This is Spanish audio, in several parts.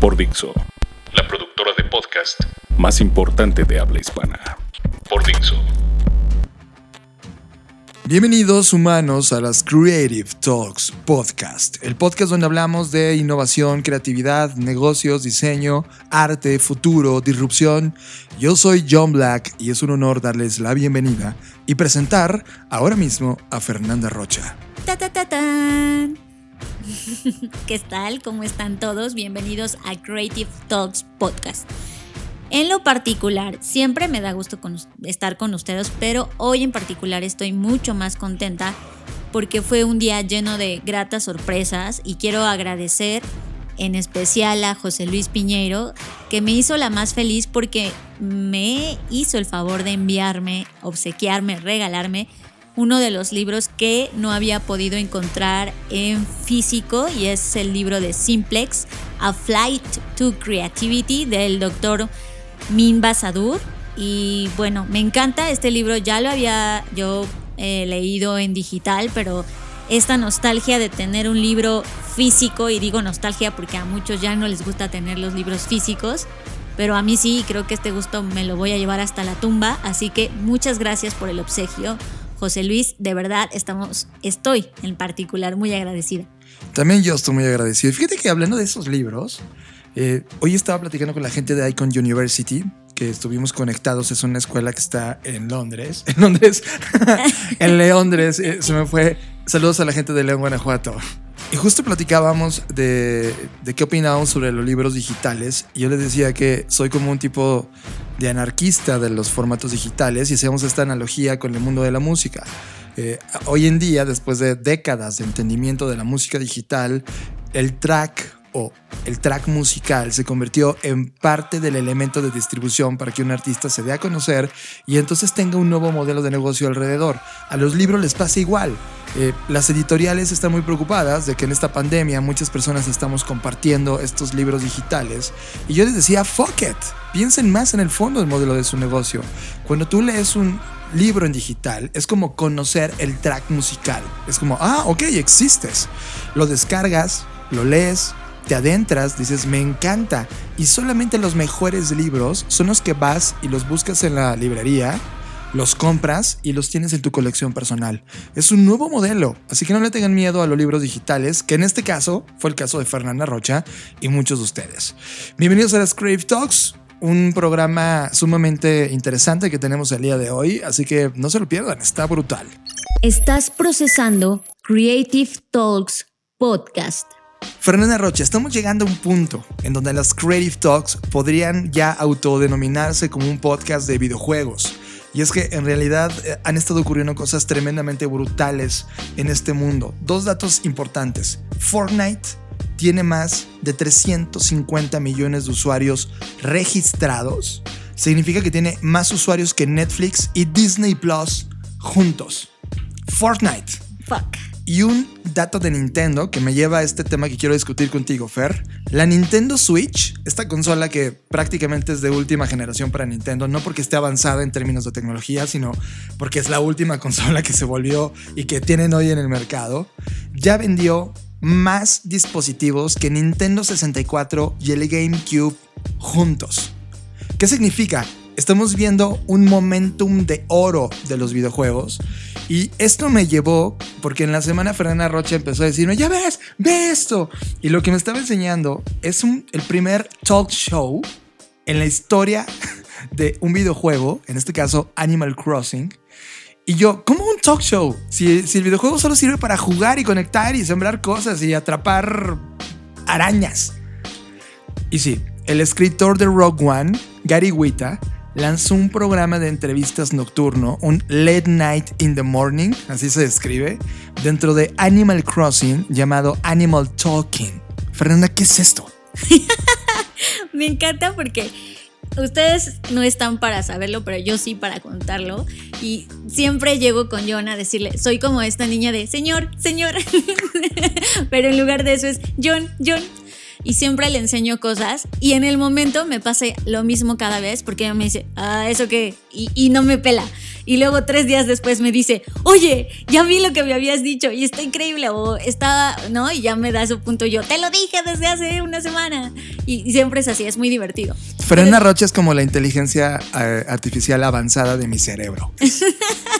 Por Dixo. La productora de podcast más importante de habla hispana. Por Dixo. Bienvenidos humanos a las Creative Talks Podcast, el podcast donde hablamos de innovación, creatividad, negocios, diseño, arte, futuro, disrupción. Yo soy John Black y es un honor darles la bienvenida y presentar ahora mismo a Fernanda Rocha. Ta, ta, ta, tan. ¿Qué tal? ¿Cómo están todos? Bienvenidos a Creative Talks Podcast. En lo particular, siempre me da gusto estar con ustedes, pero hoy en particular estoy mucho más contenta porque fue un día lleno de gratas sorpresas y quiero agradecer en especial a José Luis Piñeiro, que me hizo la más feliz porque me hizo el favor de enviarme, obsequiarme, regalarme uno de los libros que no había podido encontrar en físico y es el libro de Simplex, A Flight to Creativity del doctor Minba Sadur. Y bueno, me encanta este libro, ya lo había yo eh, leído en digital, pero esta nostalgia de tener un libro físico, y digo nostalgia porque a muchos ya no les gusta tener los libros físicos, pero a mí sí, creo que este gusto me lo voy a llevar hasta la tumba, así que muchas gracias por el obsequio, José Luis, de verdad estamos, estoy en particular muy agradecida. También yo estoy muy agradecido. Fíjate que hablando de esos libros, eh, hoy estaba platicando con la gente de Icon University, que estuvimos conectados. Es una escuela que está en Londres. En Londres. en Londres. eh, se me fue. Saludos a la gente de León, Guanajuato. Y justo platicábamos de, de qué opinábamos sobre los libros digitales. Y yo les decía que soy como un tipo de anarquista de los formatos digitales y hacíamos esta analogía con el mundo de la música. Eh, hoy en día, después de décadas de entendimiento de la música digital, el track o el track musical se convirtió en parte del elemento de distribución para que un artista se dé a conocer y entonces tenga un nuevo modelo de negocio alrededor. A los libros les pasa igual. Eh, las editoriales están muy preocupadas de que en esta pandemia muchas personas estamos compartiendo estos libros digitales y yo les decía, fuck it, piensen más en el fondo del modelo de su negocio. Cuando tú lees un libro en digital es como conocer el track musical. Es como, ah, ok, existes. Lo descargas, lo lees, te adentras, dices, me encanta. Y solamente los mejores libros son los que vas y los buscas en la librería, los compras y los tienes en tu colección personal. Es un nuevo modelo, así que no le tengan miedo a los libros digitales, que en este caso fue el caso de Fernanda Rocha y muchos de ustedes. Bienvenidos a las Crave Talks. Un programa sumamente interesante que tenemos el día de hoy, así que no se lo pierdan, está brutal. Estás procesando Creative Talks Podcast. Fernanda Rocha, estamos llegando a un punto en donde las Creative Talks podrían ya autodenominarse como un podcast de videojuegos. Y es que en realidad eh, han estado ocurriendo cosas tremendamente brutales en este mundo. Dos datos importantes. Fortnite tiene más de 350 millones de usuarios registrados. Significa que tiene más usuarios que Netflix y Disney Plus juntos. Fortnite. Fuck. Y un dato de Nintendo que me lleva a este tema que quiero discutir contigo, Fer. La Nintendo Switch, esta consola que prácticamente es de última generación para Nintendo, no porque esté avanzada en términos de tecnología, sino porque es la última consola que se volvió y que tienen hoy en el mercado, ya vendió más dispositivos que Nintendo 64 y el GameCube juntos. ¿Qué significa? Estamos viendo un momentum de oro de los videojuegos. Y esto me llevó, porque en la semana Fernanda Rocha empezó a decirme, ya ves, ve esto. Y lo que me estaba enseñando es el primer talk show en la historia de un videojuego, en este caso Animal Crossing. Y yo, ¿cómo un talk show? Si, si el videojuego solo sirve para jugar y conectar y sembrar cosas y atrapar arañas. Y sí, el escritor de Rogue One, Gary Wita, lanzó un programa de entrevistas nocturno, un Late Night in the Morning, así se describe, dentro de Animal Crossing llamado Animal Talking. Fernanda, ¿qué es esto? Me encanta porque ustedes no están para saberlo, pero yo sí para contarlo. Y siempre llego con John a decirle, soy como esta niña de, señor, señor. pero en lugar de eso es, John, John. Y siempre le enseño cosas. Y en el momento me pasa lo mismo cada vez, porque ella me dice, ah, ¿eso qué? Y, y no me pela y luego tres días después me dice, oye, ya vi lo que me habías dicho y está increíble o estaba, ¿no? Y ya me da su punto yo, te lo dije desde hace una semana. Y, siempre es así, es muy divertido. Frena Rocha es como la inteligencia eh, artificial avanzada de mi cerebro.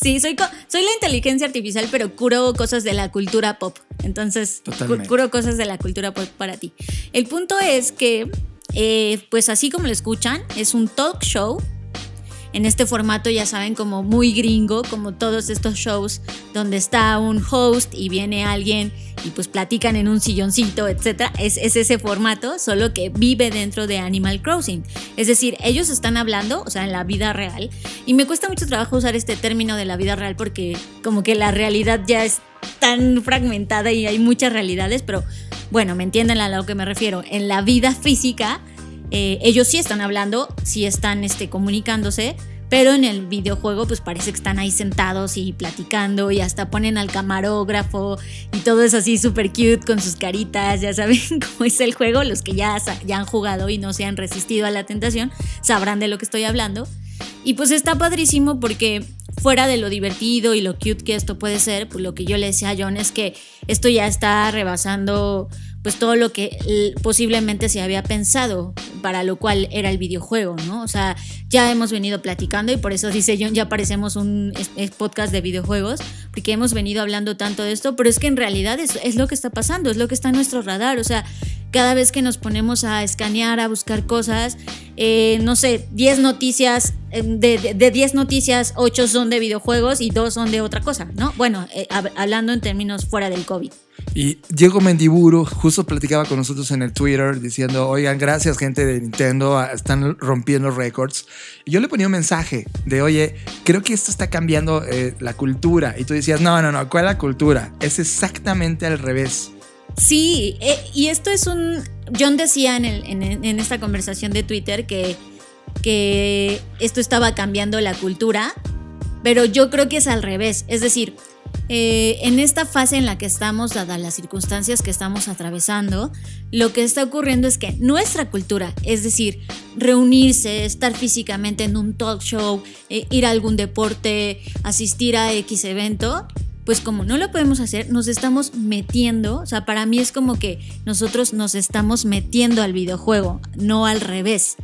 sí, soy, soy la inteligencia artificial, pero curo cosas de la cultura pop. Entonces, curo cosas de la cultura pop para ti. El punto es que, eh, pues así como lo escuchan, es un talk show en este formato, ya saben, como muy gringo, como todos estos shows donde está un host y viene alguien y pues platican en un silloncito, etc. Es, es ese formato, solo que vive dentro de Animal Crossing. Es decir, ellos están hablando, o sea, en la vida real, y me cuesta mucho trabajo usar este término de la vida real porque como que la realidad ya es tan fragmentada y hay muchas realidades, pero bueno, me entienden a lo que me refiero. En la vida física, eh, ellos sí están hablando, sí están este, comunicándose, pero en el videojuego pues parece que están ahí sentados y platicando y hasta ponen al camarógrafo y todo es así súper cute con sus caritas, ya saben cómo es el juego, los que ya, ya han jugado y no se han resistido a la tentación sabrán de lo que estoy hablando. Y pues está padrísimo porque fuera de lo divertido y lo cute que esto puede ser, pues lo que yo le decía a John es que esto ya está rebasando pues todo lo que posiblemente se había pensado para lo cual era el videojuego, ¿no? O sea, ya hemos venido platicando y por eso dice John, ya parecemos un podcast de videojuegos, porque hemos venido hablando tanto de esto, pero es que en realidad es, es lo que está pasando, es lo que está en nuestro radar, o sea, cada vez que nos ponemos a escanear, a buscar cosas, eh, no sé, 10 noticias, eh, de 10 noticias, 8 son de videojuegos y 2 son de otra cosa, ¿no? Bueno, eh, hablando en términos fuera del COVID. Y Diego Mendiburu justo platicaba con nosotros en el Twitter diciendo, oigan, gracias gente de Nintendo, ah, están rompiendo récords. Y yo le ponía un mensaje de, oye, creo que esto está cambiando la cultura. Y tú decías, no, no, no, ¿cuál es la cultura? Es exactamente al revés. Sí, eh, y esto es un... John decía en, esta conversación de Twitter que esto estaba cambiando la cultura, pero yo creo que es al revés. Es decir, eh, en esta fase en la que estamos, dadas las circunstancias que estamos atravesando, lo que está ocurriendo es que nuestra cultura, es decir, reunirse, estar físicamente en un talk show, eh, ir a algún deporte, asistir a X evento, pues como no lo podemos hacer, nos estamos metiendo, o sea, para mí es como que nosotros nos estamos metiendo al videojuego, no al revés.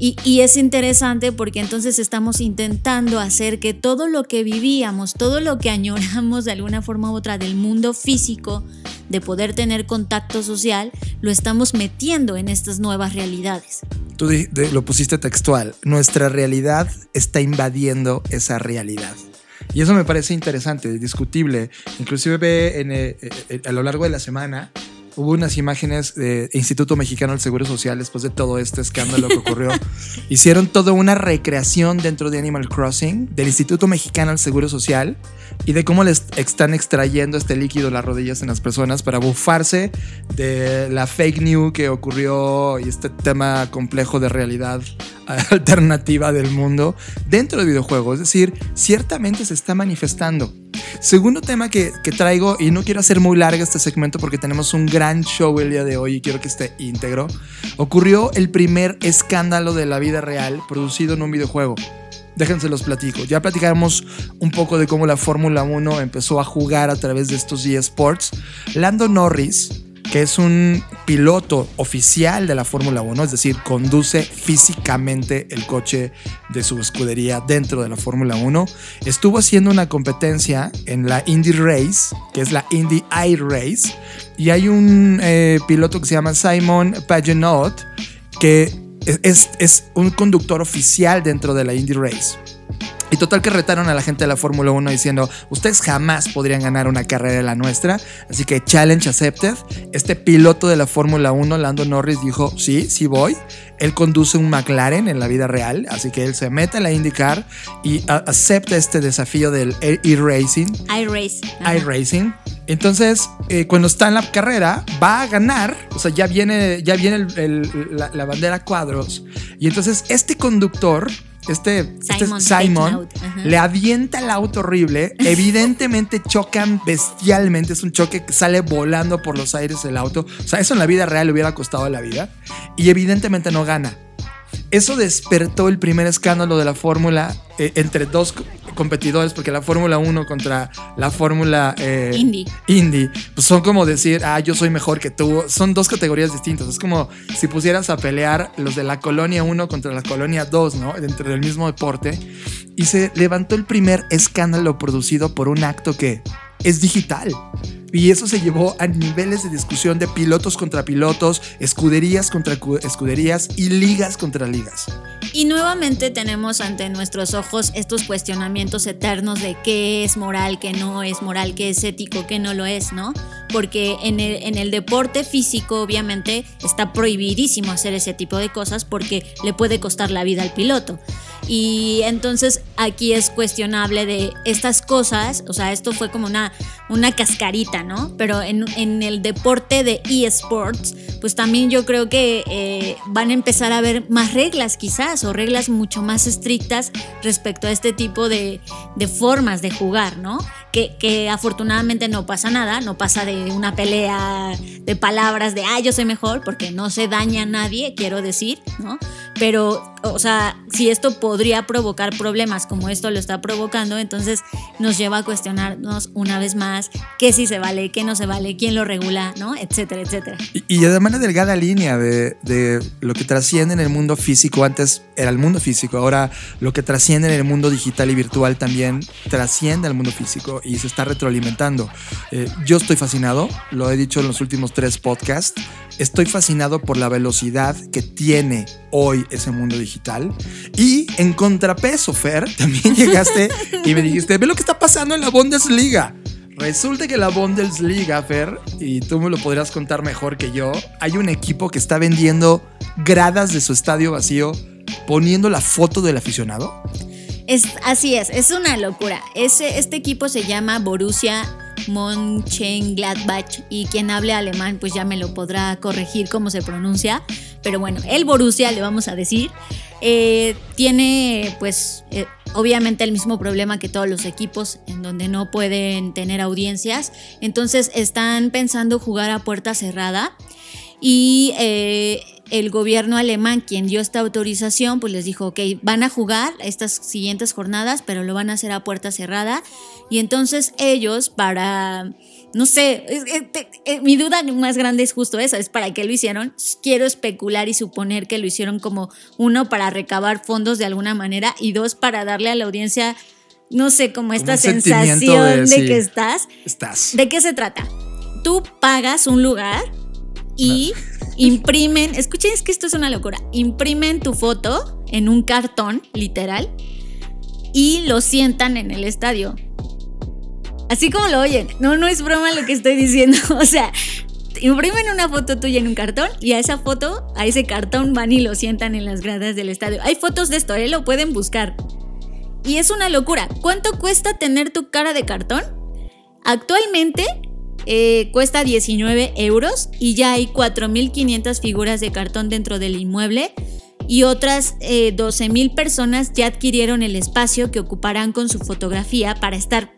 Y, es interesante porque entonces estamos intentando hacer que todo lo que vivíamos, todo lo que añoramos de alguna forma u otra del mundo físico, de poder tener contacto social, lo estamos metiendo en estas nuevas realidades. Tú lo pusiste textual, nuestra realidad está invadiendo esa realidad. Y eso me parece interesante, discutible. Inclusive ve en, eh, eh, a lo largo de la semana hubo unas imágenes de Instituto Mexicano del Seguro Social después de todo este escándalo que ocurrió. Hicieron toda una recreación dentro de Animal Crossing del Instituto Mexicano del Seguro Social y de cómo les están extrayendo este líquido las rodillas en las personas para bufarse de la fake news que ocurrió y este tema complejo de realidad alternativa del mundo dentro de videojuegos. Es decir, ciertamente se está manifestando. Segundo tema que, que, traigo, y no quiero hacer muy largo este segmento porque tenemos un gran show el día de hoy y quiero que esté íntegro, ocurrió el primer escándalo de la vida real producido en un videojuego. Déjense los platico. Ya platicamos un poco de cómo la Fórmula 1 empezó a jugar a través de estos eSports. Lando Norris, que es un piloto oficial de la Fórmula 1, es decir, conduce físicamente el coche de su escudería dentro de la Fórmula 1, estuvo haciendo una competencia en la Indy Race, que es la Indy I Race, y hay un eh, piloto que se llama Simon Pagenaud, que es, es un conductor oficial dentro de la Indy Race. Y total que retaron a la gente de la Fórmula 1 diciendo, ustedes jamás podrían ganar una carrera de la nuestra, así que challenge accepted. Este piloto de la Fórmula 1, Lando Norris, dijo, sí, sí voy. Él conduce un McLaren en la vida real, así que él se mete en la IndyCar y acepta este desafío del e-racing. iRace. iRacing. Entonces, eh, cuando está en la carrera, va a ganar. O sea, ya viene, ya viene el- el- la, la bandera cuadros. Y entonces, este conductor, este este Simon, le avienta el auto horrible. Evidentemente chocan bestialmente. Es un choque que sale volando por los aires el auto. O sea, eso en la vida real le hubiera costado la vida. Y evidentemente no gana. Eso despertó el primer escándalo de la Fórmula eh, entre dos competidores, porque la Fórmula 1 contra la Fórmula eh, Indy. Indy, pues son como decir, ah, yo soy mejor que tú. Son dos categorías distintas. Es como si pusieras a pelear los de la Colonia 1 contra la Colonia 2, ¿no? Dentro del mismo deporte. Y se levantó el primer escándalo producido por un acto que es digital. Y eso se llevó a niveles de discusión de pilotos contra pilotos, escuderías contra cu- escuderías y ligas contra ligas. Y nuevamente tenemos ante nuestros ojos estos cuestionamientos eternos de qué es moral, qué no es moral, qué es ético, qué no lo es, ¿no? Porque en el, en el deporte físico obviamente está prohibidísimo hacer ese tipo de cosas porque le puede costar la vida al piloto. Y entonces aquí es cuestionable de estas cosas, o sea, esto fue como una, una cascarita, ¿no? Pero en, en el deporte de eSports, pues también yo creo que eh, van a empezar a haber más reglas quizás, o reglas mucho más estrictas respecto a este tipo de, de formas de jugar, ¿no? Que, que afortunadamente no pasa nada, no pasa de una pelea de palabras de, ah, yo soy mejor, porque no se daña a nadie, quiero decir, ¿no? Pero, o sea, si esto podría provocar problemas como esto lo está provocando, entonces nos lleva a cuestionarnos una vez más qué sí se vale, qué no se vale, quién lo regula, ¿no? Etcétera, etcétera. Y, y además la delgada línea de, lo que trasciende en el mundo físico, antes era el mundo físico, ahora lo que trasciende en el mundo digital y virtual también trasciende al mundo físico y se está retroalimentando. Eh, yo estoy fascinado, lo he dicho en los últimos tres podcasts, estoy fascinado por la velocidad que tiene hoy ese mundo digital. Y en contrapeso, Fer, también llegaste y me dijiste, ve lo que está pasando en la Bundesliga. Resulta que la Bundesliga, Fer, y tú me lo podrías contar mejor que yo, hay un equipo que está vendiendo gradas de su estadio vacío poniendo la foto del aficionado. Es, así es, es una locura. Ese, este equipo se llama Borussia Mönchengladbach y quien hable alemán pues ya me lo podrá corregir cómo se pronuncia. Pero bueno, el Borussia le vamos a decir. eh, tiene pues eh, obviamente el mismo problema que todos los equipos en donde no pueden tener audiencias. Entonces están pensando jugar a puerta cerrada y eh, el gobierno alemán, quien dio esta autorización, pues les dijo, ok, van a jugar estas siguientes jornadas, pero lo van a hacer a puerta cerrada. Y entonces ellos, para, no sé, es- eh, mi duda más grande es justo esa, es para qué lo hicieron. Quiero especular y suponer que lo hicieron como uno para recabar fondos de alguna manera y dos para darle a la audiencia, no sé, como esta sensación de- de, sí. que estás. Estás. ¿De qué se trata? Tú pagas un lugar y imprimen, escuchen, es que esto es una locura, imprimen tu foto en un cartón, literal, y lo sientan en el estadio. Así como lo oyen, no, no es broma lo que estoy diciendo, o sea, imprimen una foto tuya en un cartón y a esa foto, a ese cartón van y lo sientan en las gradas del estadio. Hay fotos de esto, ¿eh? lo pueden buscar. Y es una locura. ¿Cuánto cuesta tener tu cara de cartón? Actualmente eh, cuesta 19 euros y ya hay 4.500 figuras de cartón dentro del inmueble y otras eh, 12.000 personas ya adquirieron el espacio que ocuparán con su fotografía para estar,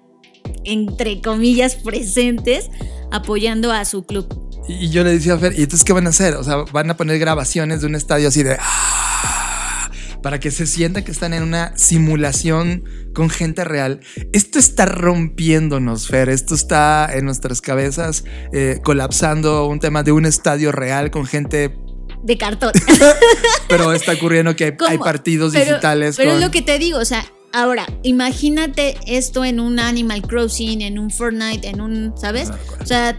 entre comillas, presentes apoyando a su club. Y yo le decía a Fer, ¿y entonces qué van a hacer? O sea, van a poner grabaciones de un estadio así de... "Ah", Para que se sienta que están en una simulación con gente real. Esto está rompiéndonos, Fer. Esto está en nuestras cabezas eh, colapsando un tema de un estadio real con gente. De cartón. Pero está ocurriendo que hay, partidos Pero- digitales. Pero con- es lo que te digo, o sea, ahora, imagínate esto en un Animal Crossing, en un Fortnite, en un, ¿sabes? O sea,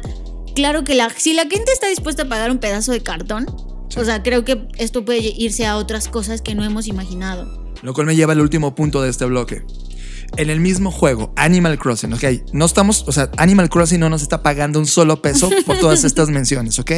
claro que la, si la gente está dispuesta a pagar un pedazo de cartón, Sí. o sea, creo que esto puede irse a otras cosas que no hemos imaginado. Lo cual me lleva al último punto de este bloque. En el mismo juego, Animal Crossing, ok, no estamos, o sea, Animal Crossing no nos está pagando un solo peso por todas estas menciones, ok.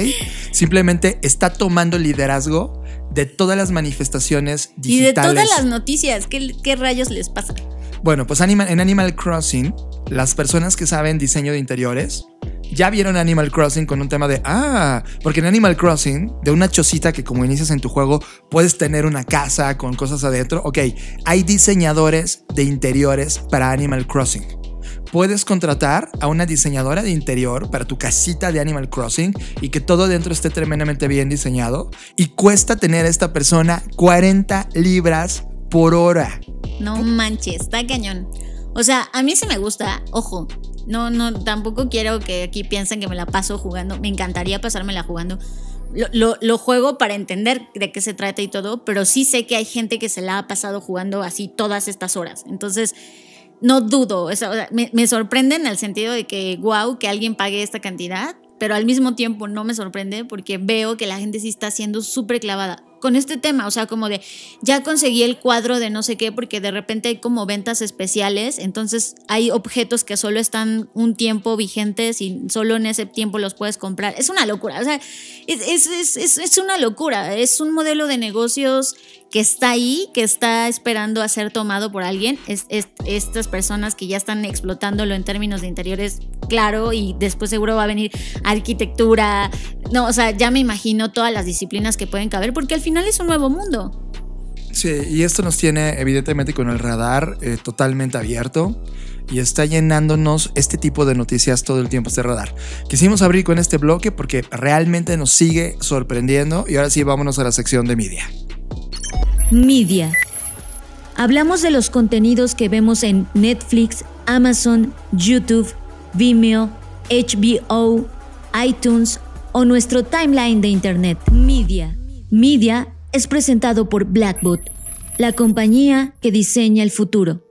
Simplemente está tomando liderazgo de todas las manifestaciones Y de digitales. todas las noticias, ¿qué, qué rayos les pasa? Bueno, pues Animal- en Animal Crossing, las personas que saben diseño de interiores ya vieron Animal Crossing con un tema de, ah, porque en Animal Crossing, de una chocita que como inicias en tu juego, puedes tener una casa con cosas adentro. Ok, hay diseñadores de interiores para Animal Crossing. Puedes contratar a una diseñadora de interior para tu casita de Animal Crossing y que todo dentro esté tremendamente bien diseñado. Y cuesta tener a esta persona 40 libras por hora. No manches, está cañón. O sea, a mí sí me gusta, ojo, no, no, tampoco quiero que aquí piensen que me la paso jugando. Me encantaría pasármela jugando. Lo, juego para entender de qué se trata y todo, pero sí sé que hay gente que se la ha pasado jugando así todas estas horas. Entonces, no dudo. me, me sorprende en el sentido de que, wow, que alguien pague esta cantidad, pero al mismo tiempo no me sorprende porque veo que la gente sí está siendo súper clavada con este tema, o sea, como de ya conseguí el cuadro de no sé qué porque de repente hay como ventas especiales, entonces hay objetos que solo están un tiempo vigentes y solo en ese tiempo los puedes comprar. Es una locura, o sea, es, es, es, es una locura, es un modelo de negocios que está ahí, que está esperando a ser tomado por alguien, es, estas personas que ya están explotándolo en términos de interiores, claro, y después seguro va a venir arquitectura, no, o sea, ya me imagino todas las disciplinas que pueden caber, porque al final es un nuevo mundo. Sí, y esto nos tiene evidentemente con el radar eh, totalmente abierto y está llenándonos este tipo de noticias todo el tiempo este radar. Quisimos abrir con este bloque porque realmente nos sigue sorprendiendo y ahora sí vámonos a la sección de media. Media. Hablamos de los contenidos que vemos en Netflix, Amazon, YouTube, Vimeo, HBO, iTunes o nuestro timeline de Internet. Media. Media es presentado por Blackbot, la compañía que diseña el futuro.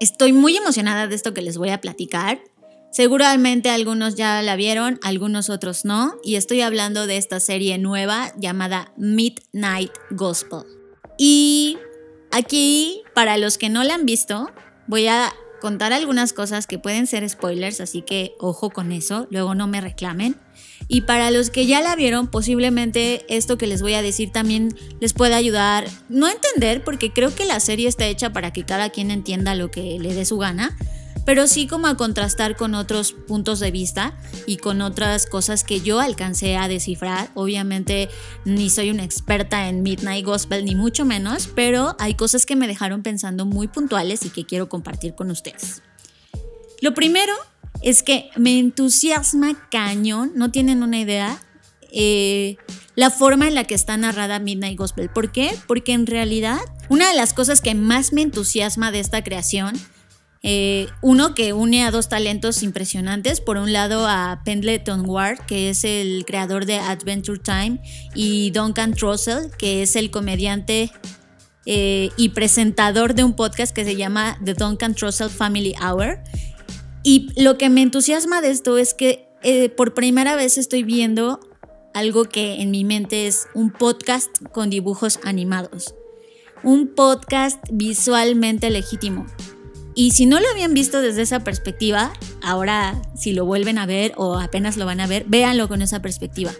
Estoy muy emocionada de esto que les voy a platicar. Seguramente algunos ya la vieron, algunos otros no, y estoy hablando de esta serie nueva llamada Midnight Gospel. Y aquí, para los que no la han visto, voy a contar algunas cosas que pueden ser spoilers, así que ojo con eso, luego no me reclamen. Y para los que ya la vieron, posiblemente esto que les voy a decir también les pueda ayudar, no a entender, porque creo que la serie está hecha para que cada quien entienda lo que le dé su gana, pero sí como a contrastar con otros puntos de vista y con otras cosas que yo alcancé a descifrar. Obviamente ni soy una experta en Midnight Gospel ni mucho menos, pero hay cosas que me dejaron pensando muy puntuales y que quiero compartir con ustedes. Lo primero es que me entusiasma cañón, no tienen una idea, eh, la forma en la que está narrada Midnight Gospel. ¿Por qué? Porque en realidad una de las cosas que más me entusiasma de esta creación eh, uno que une a dos talentos impresionantes. Por un lado a Pendleton Ward, que es el creador de Adventure Time, y Duncan Trussell, que es el comediante eh, y presentador de un podcast que se llama The Duncan Trussell Family Hour. Y lo que me entusiasma de esto es que eh, por primera vez estoy viendo algo que en mi mente es un podcast con dibujos animados. Un podcast visualmente legítimo. Y si no lo habían visto desde esa perspectiva, ahora si lo vuelven a ver o apenas lo van a ver, véanlo con esa perspectiva.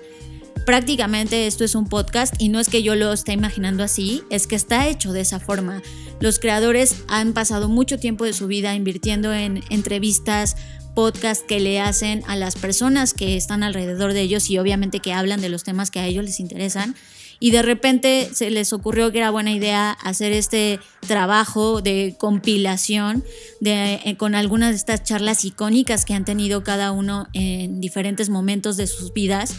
Prácticamente esto es un podcast y no es que yo lo esté imaginando así, es que está hecho de esa forma. Los creadores han pasado mucho tiempo de su vida invirtiendo en entrevistas, podcasts que le hacen a las personas que están alrededor de ellos y obviamente que hablan de los temas que a ellos les interesan y de repente se les ocurrió que era buena idea hacer este trabajo de compilación de, eh, con algunas de estas charlas icónicas que han tenido cada uno en diferentes momentos de sus vidas.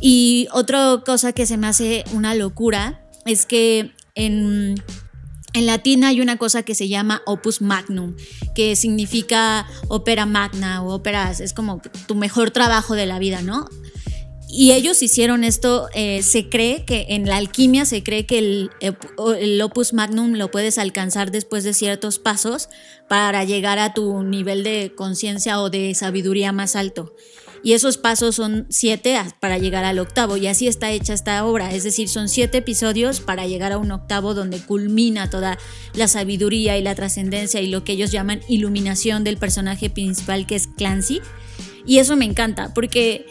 Y otra cosa que se me hace una locura es que en, en latín hay una cosa que se llama opus magnum, que significa ópera magna o óperas, es como tu mejor trabajo de la vida, ¿no? Y ellos hicieron esto, eh, se cree que en la alquimia se cree que el, el, opus magnum lo puedes alcanzar después de ciertos pasos para llegar a tu nivel de conciencia o de sabiduría más alto. Y esos pasos son siete para llegar al octavo. Y así está hecha esta obra. Es decir, son siete episodios para llegar a un octavo donde culmina toda la sabiduría y la trascendencia y lo que ellos llaman iluminación del personaje principal que es Clancy. Y eso me encanta porque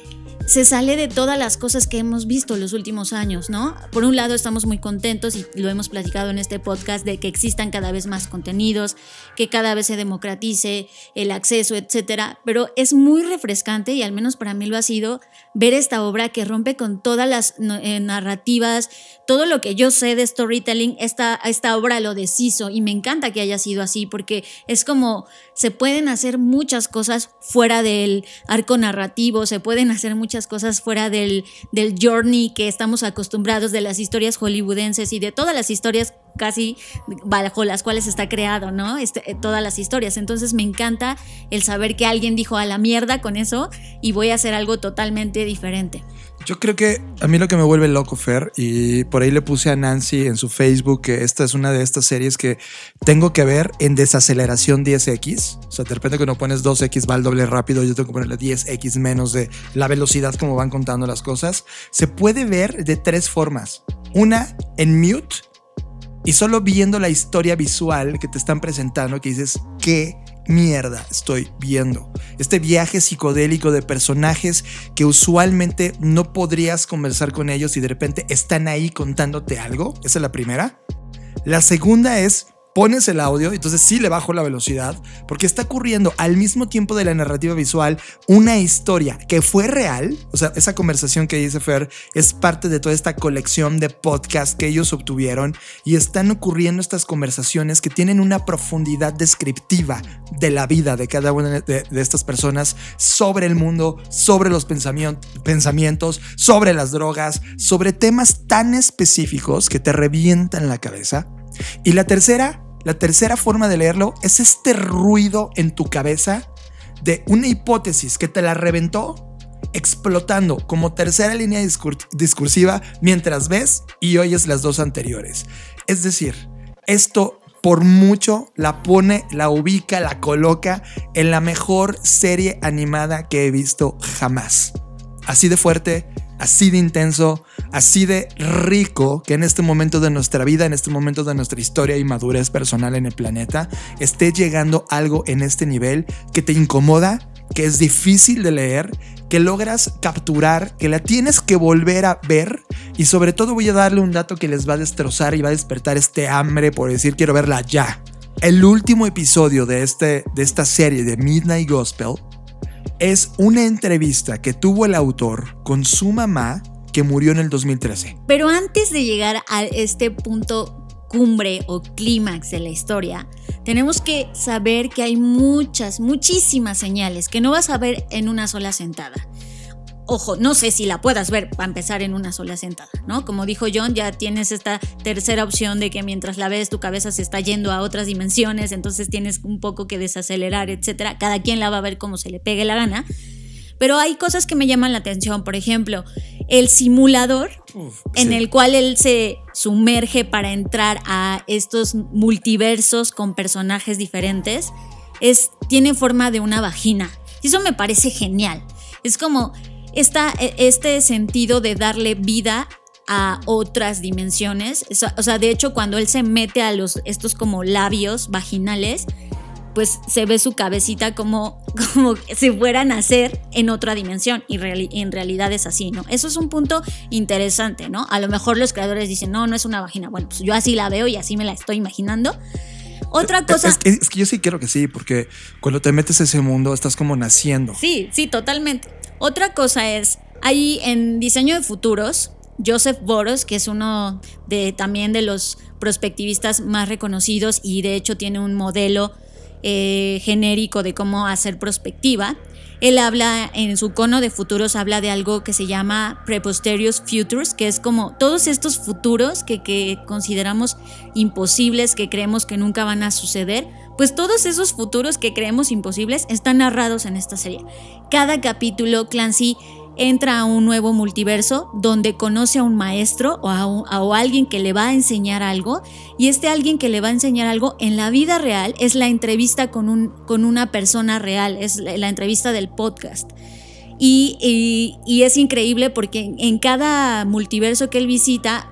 se sale de todas las cosas que hemos visto los últimos años, ¿no? Por un lado estamos muy contentos y lo hemos platicado en este podcast de que existan cada vez más contenidos, que cada vez se democratice el acceso, etcétera, pero es muy refrescante y al menos para mí lo ha sido ver esta obra que rompe con todas las eh, narrativas, todo lo que yo sé de storytelling, esta, esta obra lo deshizo y me encanta que haya sido así porque es como se pueden hacer muchas cosas fuera del arco narrativo, se pueden hacer muchas cosas fuera del, del journey que estamos acostumbrados de las historias hollywoodenses y de todas las historias casi bajo las cuales está creado, ¿no? Este, eh, todas las historias. Entonces me encanta el saber que alguien dijo a la mierda con eso y voy a hacer algo totalmente diferente. Yo creo que a mí lo que me vuelve loco, Fer, y por ahí le puse a Nancy en su Facebook que esta es una de estas series que tengo que ver en desaceleración 10x. O sea, de repente cuando pones 2x va al doble rápido, yo tengo que ponerle 10x menos de la velocidad como van contando las cosas. Se puede ver de tres formas. Una, en mute, y solo viendo la historia visual que te están presentando, que dices, ¿qué mierda estoy viendo? Este viaje psicodélico de personajes que usualmente no podrías conversar con ellos y de repente están ahí contándote algo. Esa es la primera. La segunda es pones el audio, entonces sí le bajo la velocidad, porque está ocurriendo al mismo tiempo de la narrativa visual una historia que fue real, o sea, esa conversación que dice Fer es parte de toda esta colección de podcasts que ellos obtuvieron y están ocurriendo estas conversaciones que tienen una profundidad descriptiva de la vida de cada una de, estas personas sobre el mundo, sobre los pensamientos, sobre las drogas, sobre temas tan específicos que te revientan la cabeza y la tercera, la tercera forma de leerlo es este ruido en tu cabeza de una hipótesis que te la reventó explotando como tercera línea discursiva mientras ves y oyes las dos anteriores. Es decir, esto por mucho la pone, la ubica, la coloca en la mejor serie animada que he visto jamás. Así de fuerte, así de intenso, así de rico que en este momento de nuestra vida, en este momento de nuestra historia y madurez personal en el planeta, esté llegando algo en este nivel que te incomoda, que es difícil de leer, que logras capturar, que la tienes que volver a ver y sobre todo voy a darle un dato que les va a destrozar y va a despertar este hambre por decir quiero verla ya. El último episodio de, este, de esta serie de Midnight Gospel es una entrevista que tuvo el autor con su mamá que murió en el 2013. Pero antes de llegar a este punto cumbre o clímax de la historia, tenemos que saber que hay muchas, muchísimas señales que no vas a ver en una sola sentada. Ojo, no sé si la puedas ver para empezar en una sola sentada, ¿no? Como dijo John, ya tienes esta tercera opción de que mientras la ves tu cabeza se está yendo a otras dimensiones, entonces tienes un poco que desacelerar, etcétera. Cada quien la va a ver como se le pegue la gana. Pero hay cosas que me llaman la atención, por ejemplo, el simulador en el cual él se sumerge para entrar a estos multiversos con personajes diferentes, es, tiene forma de una vagina. Y eso me parece genial. Es como esta, e, este sentido de darle vida a otras dimensiones. O sea, de hecho, cuando él se mete a los, estos como labios vaginales, pues se ve su cabecita como, como si fuera a nacer en otra dimensión y en realidad es así, ¿no? Eso es un punto interesante, ¿no? A lo mejor los creadores dicen, no, no es una vagina. Bueno, pues yo así la veo y así me la estoy imaginando. Otra cosa. Es, es, que yo sí quiero que sí, porque cuando te metes a ese mundo estás como naciendo. Sí, sí, totalmente. Otra cosa es, ahí en diseño de futuros, Joseph Boros, que es uno de también de los prospectivistas más reconocidos y de hecho tiene un modelo eh, genérico de cómo hacer prospectiva. Él habla en su cono de futuros, habla de algo que se llama preposterious futures, que es como todos estos futuros que, que consideramos imposibles, que creemos que nunca van a suceder, pues todos esos futuros que creemos imposibles están narrados en esta serie. Cada capítulo, Clancy entra a un nuevo multiverso donde conoce a un maestro o a, alguien que le va a enseñar algo y este alguien que le va a enseñar algo en la vida real es la entrevista con, un, con una persona real, es la, entrevista del podcast. Y, es increíble porque en, cada multiverso que él visita,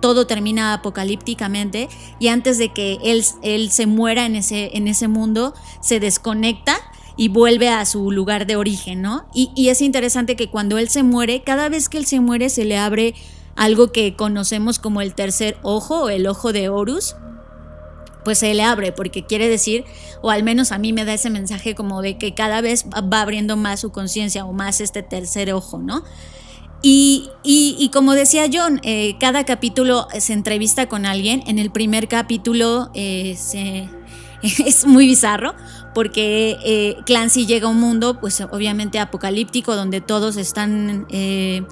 todo termina apocalípticamente y antes de que él, él se muera en ese, en ese mundo, se desconecta y vuelve a su lugar de origen, ¿no? Y, y es interesante que cuando él se muere, cada vez que él se muere se le abre algo que conocemos como el tercer ojo o el ojo de Horus, pues se le abre, porque quiere decir, o al menos a mí me da ese mensaje como de que cada vez va abriendo más su conciencia o más este tercer ojo, ¿no? Y, y, como decía John, eh, cada capítulo se entrevista con alguien. En el primer capítulo eh, se, es muy bizarro porque eh, Clancy llega a un mundo, pues obviamente apocalíptico, donde todos están eh,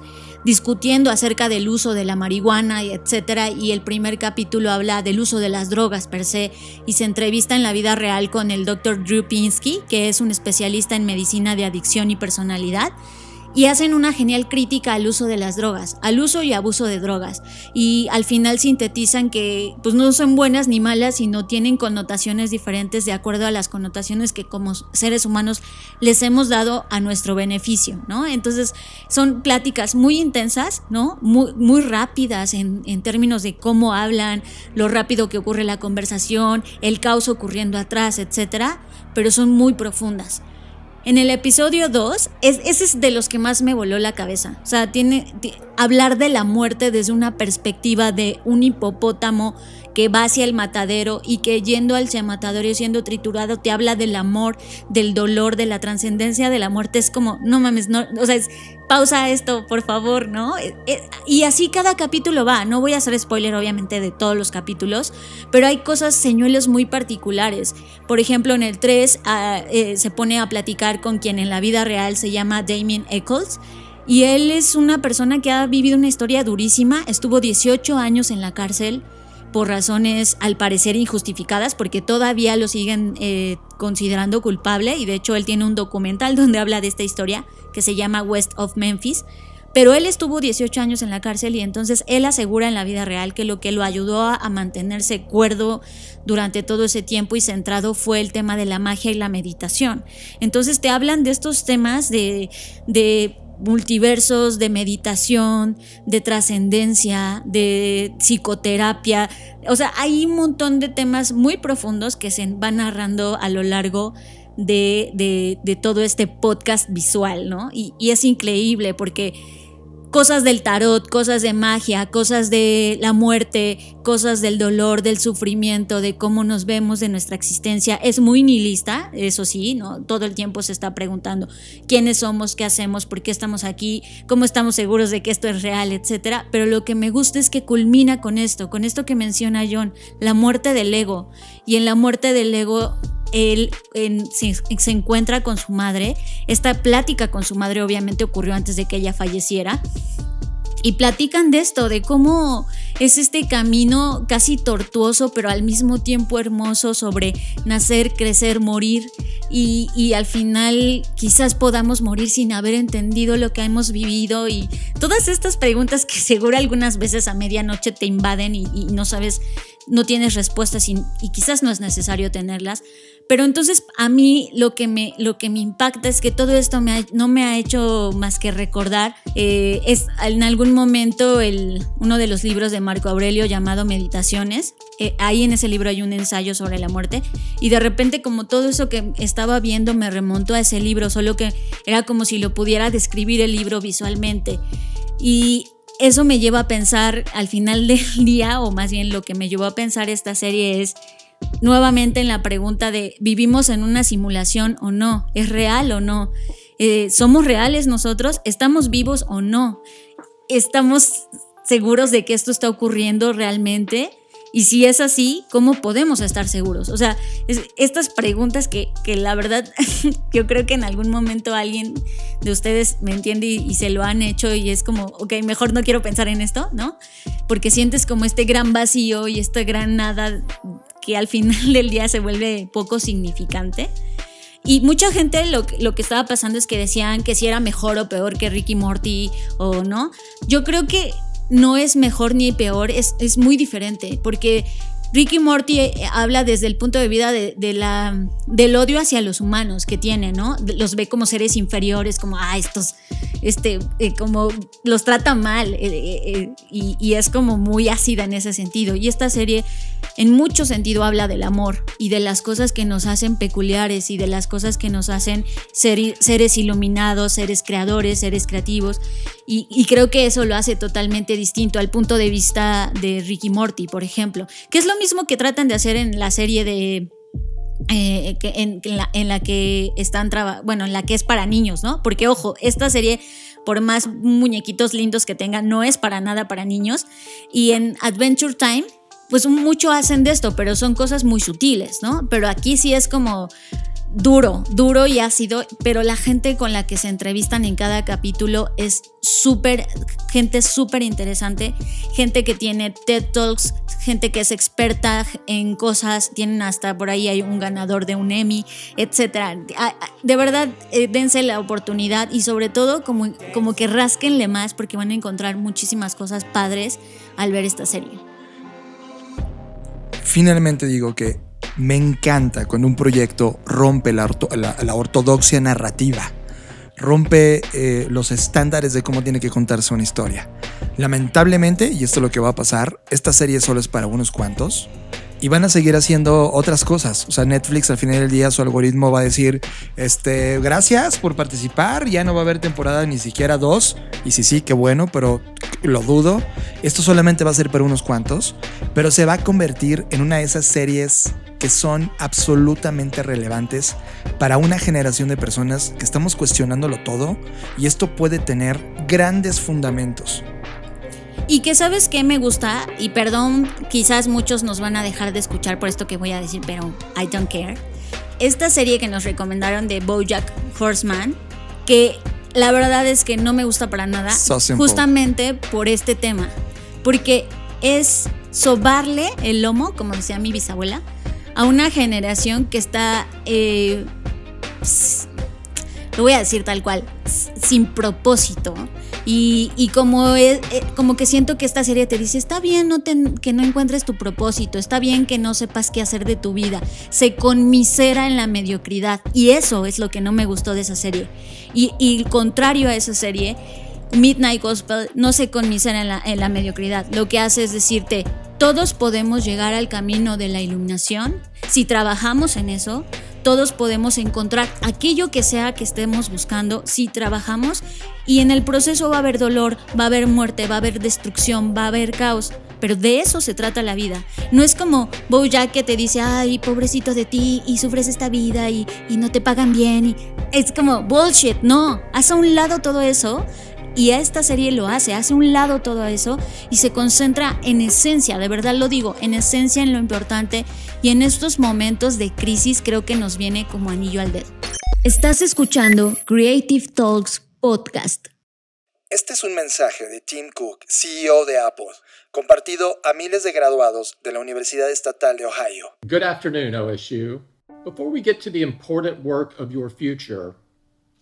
discutiendo acerca del uso de la marihuana etcétera. Y el primer capítulo habla del uso de las drogas per se y se entrevista en la vida real con el Dr. Drew Pinsky, que es un especialista en medicina de adicción y personalidad y hacen una genial crítica al uso de las drogas, al uso y abuso de drogas. Y al final sintetizan que pues no son buenas ni malas, sino tienen connotaciones diferentes de acuerdo a las connotaciones que como seres humanos les hemos dado a nuestro beneficio, ¿no? Entonces son pláticas muy intensas, ¿no? Muy, rápidas en, en términos de cómo hablan, lo rápido que ocurre la conversación, el caos ocurriendo atrás, etcétera, pero son muy profundas. En el episodio 2, es, ese es de los que más me voló la cabeza. O sea, tiene hablar de la muerte desde una perspectiva de un hipopótamo que va hacia el matadero y que yendo al matadero y siendo triturado te habla del amor, del dolor, de la trascendencia de la muerte. Es como, no mames, no, o sea, es, pausa esto, por favor, ¿no? Eh, eh, y así cada capítulo va. No voy a hacer spoiler, obviamente, de todos los capítulos, pero hay cosas, señuelos muy particulares. Por ejemplo, en el 3 ah, eh, se pone a platicar con quien en la vida real se llama Damien Eccles. Y él es una persona que ha vivido una historia durísima, estuvo 18 años en la cárcel, por razones al parecer injustificadas, porque todavía lo siguen eh, considerando culpable y de hecho él tiene un documental donde habla de esta historia que se llama West of Memphis. Pero él estuvo 18 años en la cárcel y entonces él asegura en la vida real que lo que lo ayudó a, mantenerse cuerdo durante todo ese tiempo y centrado fue el tema de la magia y la meditación. Entonces te hablan de estos temas de, de multiversos de meditación, de trascendencia, de psicoterapia. O sea, hay un montón de temas muy profundos que se van narrando a lo largo de, todo este podcast visual, ¿no? Y, y es increíble porque cosas del tarot, cosas de magia, cosas de la muerte, cosas del dolor, del sufrimiento, de cómo nos vemos de nuestra existencia. Es muy nihilista, eso sí, ¿no? Todo el tiempo se está preguntando quiénes somos, qué hacemos, por qué estamos aquí, cómo estamos seguros de que esto es real, etcétera. Pero lo que me gusta es que culmina con esto, con esto que menciona John, la muerte del ego. Y en la muerte del ego él se, encuentra con su madre. Esta plática con su madre obviamente ocurrió antes de que ella falleciera. Y platican de esto, de cómo es este camino casi tortuoso, pero al mismo tiempo hermoso sobre nacer, crecer, morir. Y, al final quizás podamos morir sin haber entendido lo que hemos vivido. Y todas estas preguntas que seguro algunas veces a medianoche te invaden y, no sabes, no tienes respuestas y quizás no es necesario tenerlas pero entonces a mí lo que me, lo que me impacta es que todo esto no me ha hecho más que recordar, eh, es en algún momento el, uno de los libros de Marco Aurelio llamado Meditaciones, eh, ahí en ese libro hay un ensayo sobre la muerte y de repente como todo eso que estaba viendo me remontó a ese libro, solo que era como si lo pudiera describir el libro visualmente. Y eso me lleva a pensar al final del día, o más bien lo que me llevó a pensar esta serie es nuevamente en la pregunta de ¿vivimos en una simulación o no? ¿Es real o no? Eh, ¿Somos reales nosotros? ¿Estamos vivos o no? ¿Estamos seguros de que esto está ocurriendo realmente? Y si es así, ¿cómo podemos estar seguros? O sea, estas preguntas que, que, la verdad yo creo que en algún momento alguien de ustedes me entiende y, y, se lo han hecho y es como, ok, mejor no quiero pensar en esto, ¿no? Porque sientes como este gran vacío y esta gran nada que al final del día se vuelve poco significante. Y mucha gente lo, que estaba pasando es que decían que si era mejor o peor que Ricky Morty o no. Yo creo que no es mejor ni peor, es, es muy diferente, porque Ricky Morty eh, habla desde el punto de vista de, del odio hacia los humanos que tiene, ¿no? Los ve como seres inferiores, como, ah, estos este, eh, como los trata mal eh, y, y es como muy ácida en ese sentido. Y esta serie en mucho sentido habla del amor y de las cosas que nos hacen peculiares y de las cosas que nos hacen ser, seres iluminados, seres creadores, seres creativos. Y, creo que eso lo hace totalmente distinto al punto de vista de Ricky Morty, por ejemplo, que es lo mismo que tratan de hacer en la serie de eh, en, la, que están bueno, en la que es para niños, ¿no? Porque ojo, esta serie, por más muñequitos lindos que tenga, no es para nada para niños. Y en Adventure Time, pues mucho hacen de esto, pero son cosas muy sutiles, ¿no? Pero aquí sí es como duro, duro y ácido, pero la gente con la que se entrevistan en cada capítulo es súper, gente súper interesante, gente que tiene TED Talks, gente que es experta en cosas, tienen hasta por ahí hay un ganador de un Emmy, etc. De verdad, eh, dense la oportunidad y sobre todo como, como que rasquenle más porque van a encontrar muchísimas cosas padres al ver esta serie. Finalmente digo que me encanta cuando un proyecto rompe la, ortodoxia narrativa, rompe eh, los estándares de cómo tiene que contarse una historia. Lamentablemente, y esto es lo que va a pasar, esta serie solo es para unos cuantos y van a seguir haciendo otras cosas. O sea, Netflix al final del día su algoritmo va a decir, este, gracias por participar, ya no va a haber temporada ni siquiera dos. Y si sí, qué bueno, pero lo dudo. Esto solamente va a ser para unos cuantos, pero se va a convertir en una de esas series que son absolutamente relevantes para una generación de personas que estamos cuestionándolo todo y esto puede tener grandes fundamentos. Y que sabes que me gusta, y perdón, quizás muchos nos van a dejar de escuchar por esto que voy a decir, pero I don't care. Esta serie que nos recomendaron de Bojack Horseman, que la verdad es que no me gusta para nada, justamente por este tema, porque es sobarle el lomo, como decía mi bisabuela, a una generación que está, eh, lo voy a decir tal cual, sin propósito y, como, es, eh, como que siento que esta serie te dice, está bien que no encuentres tu propósito, está bien que no sepas qué hacer de tu vida, se conmisera en la mediocridad. Y eso es lo que no me gustó de esa serie. Y, y contrario a esa serie, Midnight Gospel no se conmisera en la, en la mediocridad. Lo que hace es decirte, todos podemos llegar al camino de la iluminación si trabajamos en eso todos podemos encontrar aquello que sea que estemos buscando si trabajamos y en el proceso va a haber dolor, va a haber muerte, va a haber destrucción, va a haber caos. Pero de eso se trata la vida. No es como Bojack que te dice, ay, pobrecito de ti, y sufres esta vida y, y no te pagan bien. Y es como bullshit. No, haz a un lado todo eso y esta serie lo hace, hace un lado todo eso y se concentra en esencia, de verdad lo digo, en esencia, en lo importante y en estos momentos de crisis creo que nos viene como anillo al dedo. Estás escuchando Creative Talks Podcast. Este es un mensaje de Tim Cook, CEO de Apple, compartido a miles de graduados de la Universidad Estatal de Ohio. Good afternoon, OSU. Before we get to the important work of your future,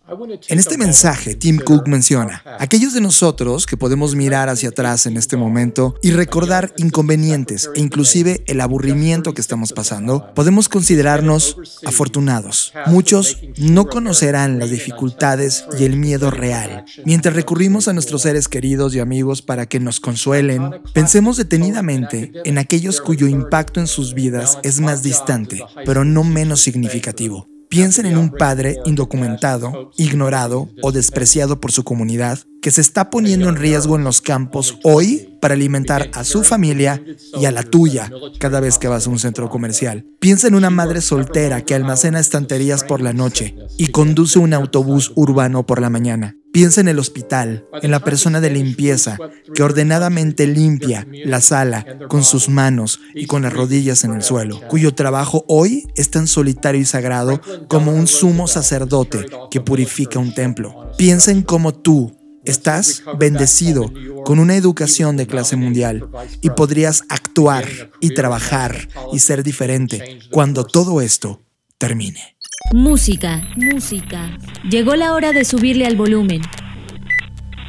en este mensaje, Tim Cook menciona, aquellos de nosotros que podemos mirar hacia atrás en este momento y recordar inconvenientes e inclusive el aburrimiento que estamos pasando, podemos considerarnos afortunados. Muchos no conocerán las dificultades y el miedo real. Mientras recurrimos a nuestros seres queridos y amigos para que nos consuelen, pensemos detenidamente en aquellos cuyo impacto en sus vidas es más distante, pero no menos significativo. Piensen en un padre indocumentado, ignorado o despreciado por su comunidad que se está poniendo en riesgo en los campos hoy para alimentar a su familia y a la tuya cada vez que vas a un centro comercial. Piensa en una madre soltera que almacena estanterías por la noche y conduce un autobús urbano por la mañana. Piensa en el hospital, en la persona de limpieza que ordenadamente limpia la sala con sus manos y con las rodillas en el suelo, cuyo trabajo hoy es tan solitario y sagrado como un sumo sacerdote que purifica un templo. Piensa en cómo tú, Estás bendecido con una educación de clase mundial y podrías actuar y trabajar y ser diferente cuando todo esto termine. Música, música. Llegó la hora de subirle al volumen.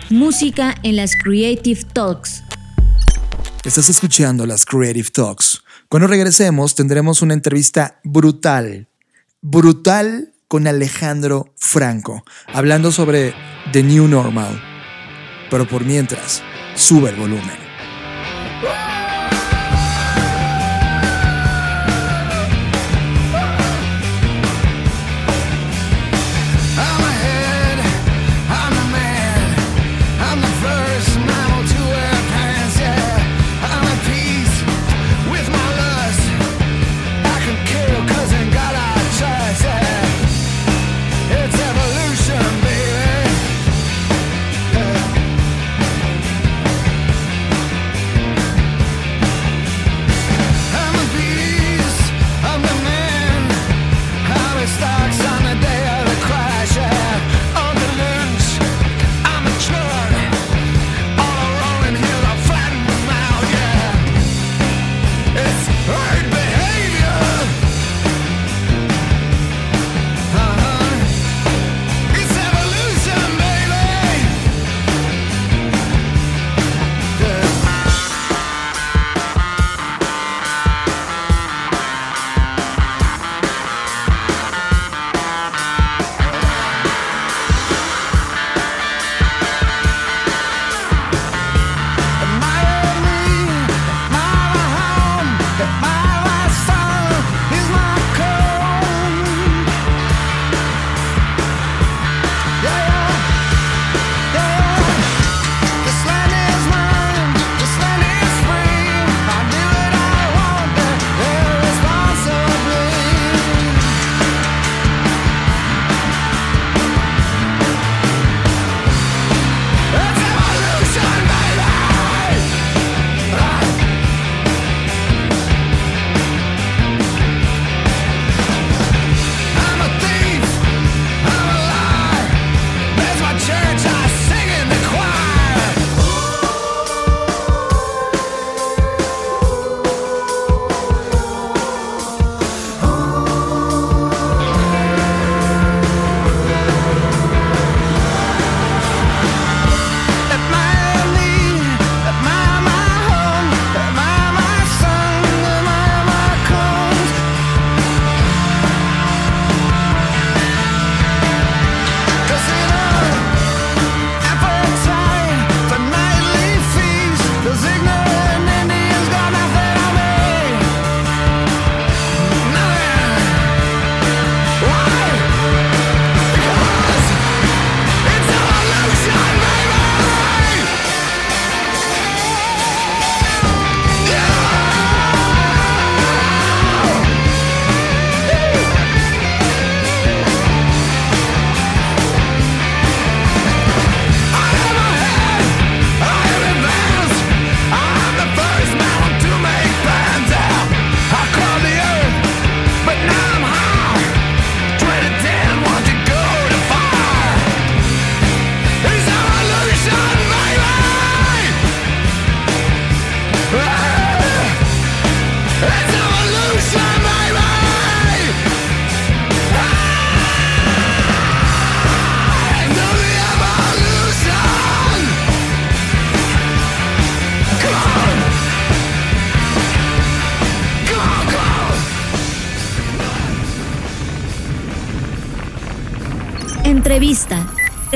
Música en las Creative Talks. Estás escuchando las Creative Talks. Cuando regresemos tendremos una entrevista brutal, brutal con Alejandro Franco, hablando sobre The New Normal. Pero por mientras, sube el volumen.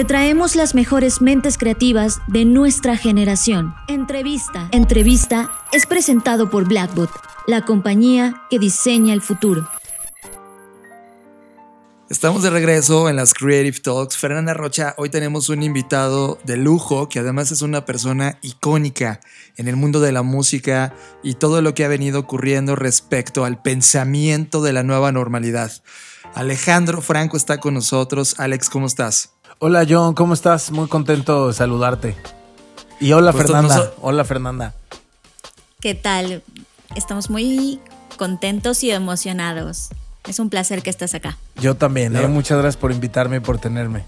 Traemos las mejores mentes creativas de nuestra generación. Entrevista. Entrevista es presentado por Blackbot, la compañía que diseña el futuro. Estamos de regreso en las Creative Talks. Fernanda Rocha, hoy tenemos un invitado de lujo que además es una persona icónica en el mundo de la música y todo lo que ha venido ocurriendo respecto al pensamiento de la nueva normalidad. Alejandro Franco está con nosotros. Alex, ¿cómo estás? Hola John, ¿cómo estás? Muy contento de saludarte. Y hola Pues Fernanda. nos- Hola Fernanda. ¿Qué tal? Estamos muy contentos y emocionados. Es un placer que estés acá. Yo también, ¿eh? Muchas gracias por invitarme y por tenerme.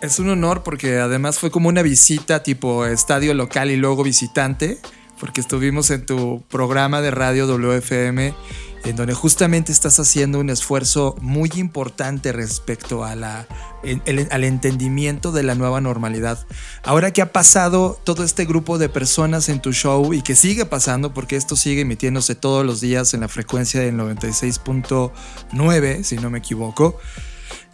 Es un honor porque además fue como una visita tipo estadio local y luego visitante, porque estuvimos en tu programa de radio WFM, en donde justamente estás haciendo un esfuerzo muy importante respecto a la, al entendimiento de la nueva normalidad. Ahora que ha pasado todo este grupo de personas en tu show y que sigue pasando, porque esto sigue emitiéndose todos los días en la frecuencia del 96.9, si no me equivoco.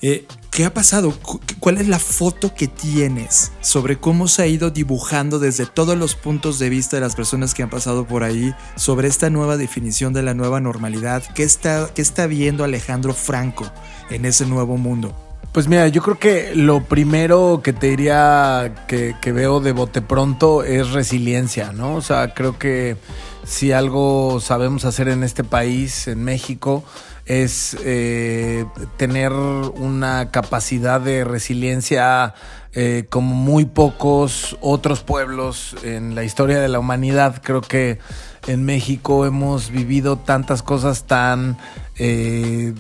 Eh, ¿Qué ha pasado? ¿Cuál es la foto que tienes sobre cómo se ha ido dibujando desde todos los puntos de vista de las personas que han pasado por ahí sobre esta nueva definición de la nueva normalidad? ¿Qué está, qué está viendo Alejandro Franco en ese nuevo mundo? Pues mira, yo creo que lo primero que te diría que, que, veo de bote pronto es resiliencia, ¿no? O sea, creo que si algo sabemos hacer en este país, en México, es eh, tener una capacidad de resiliencia eh, como muy pocos otros pueblos en la historia de la humanidad. Creo que en México hemos vivido tantas cosas tan eh,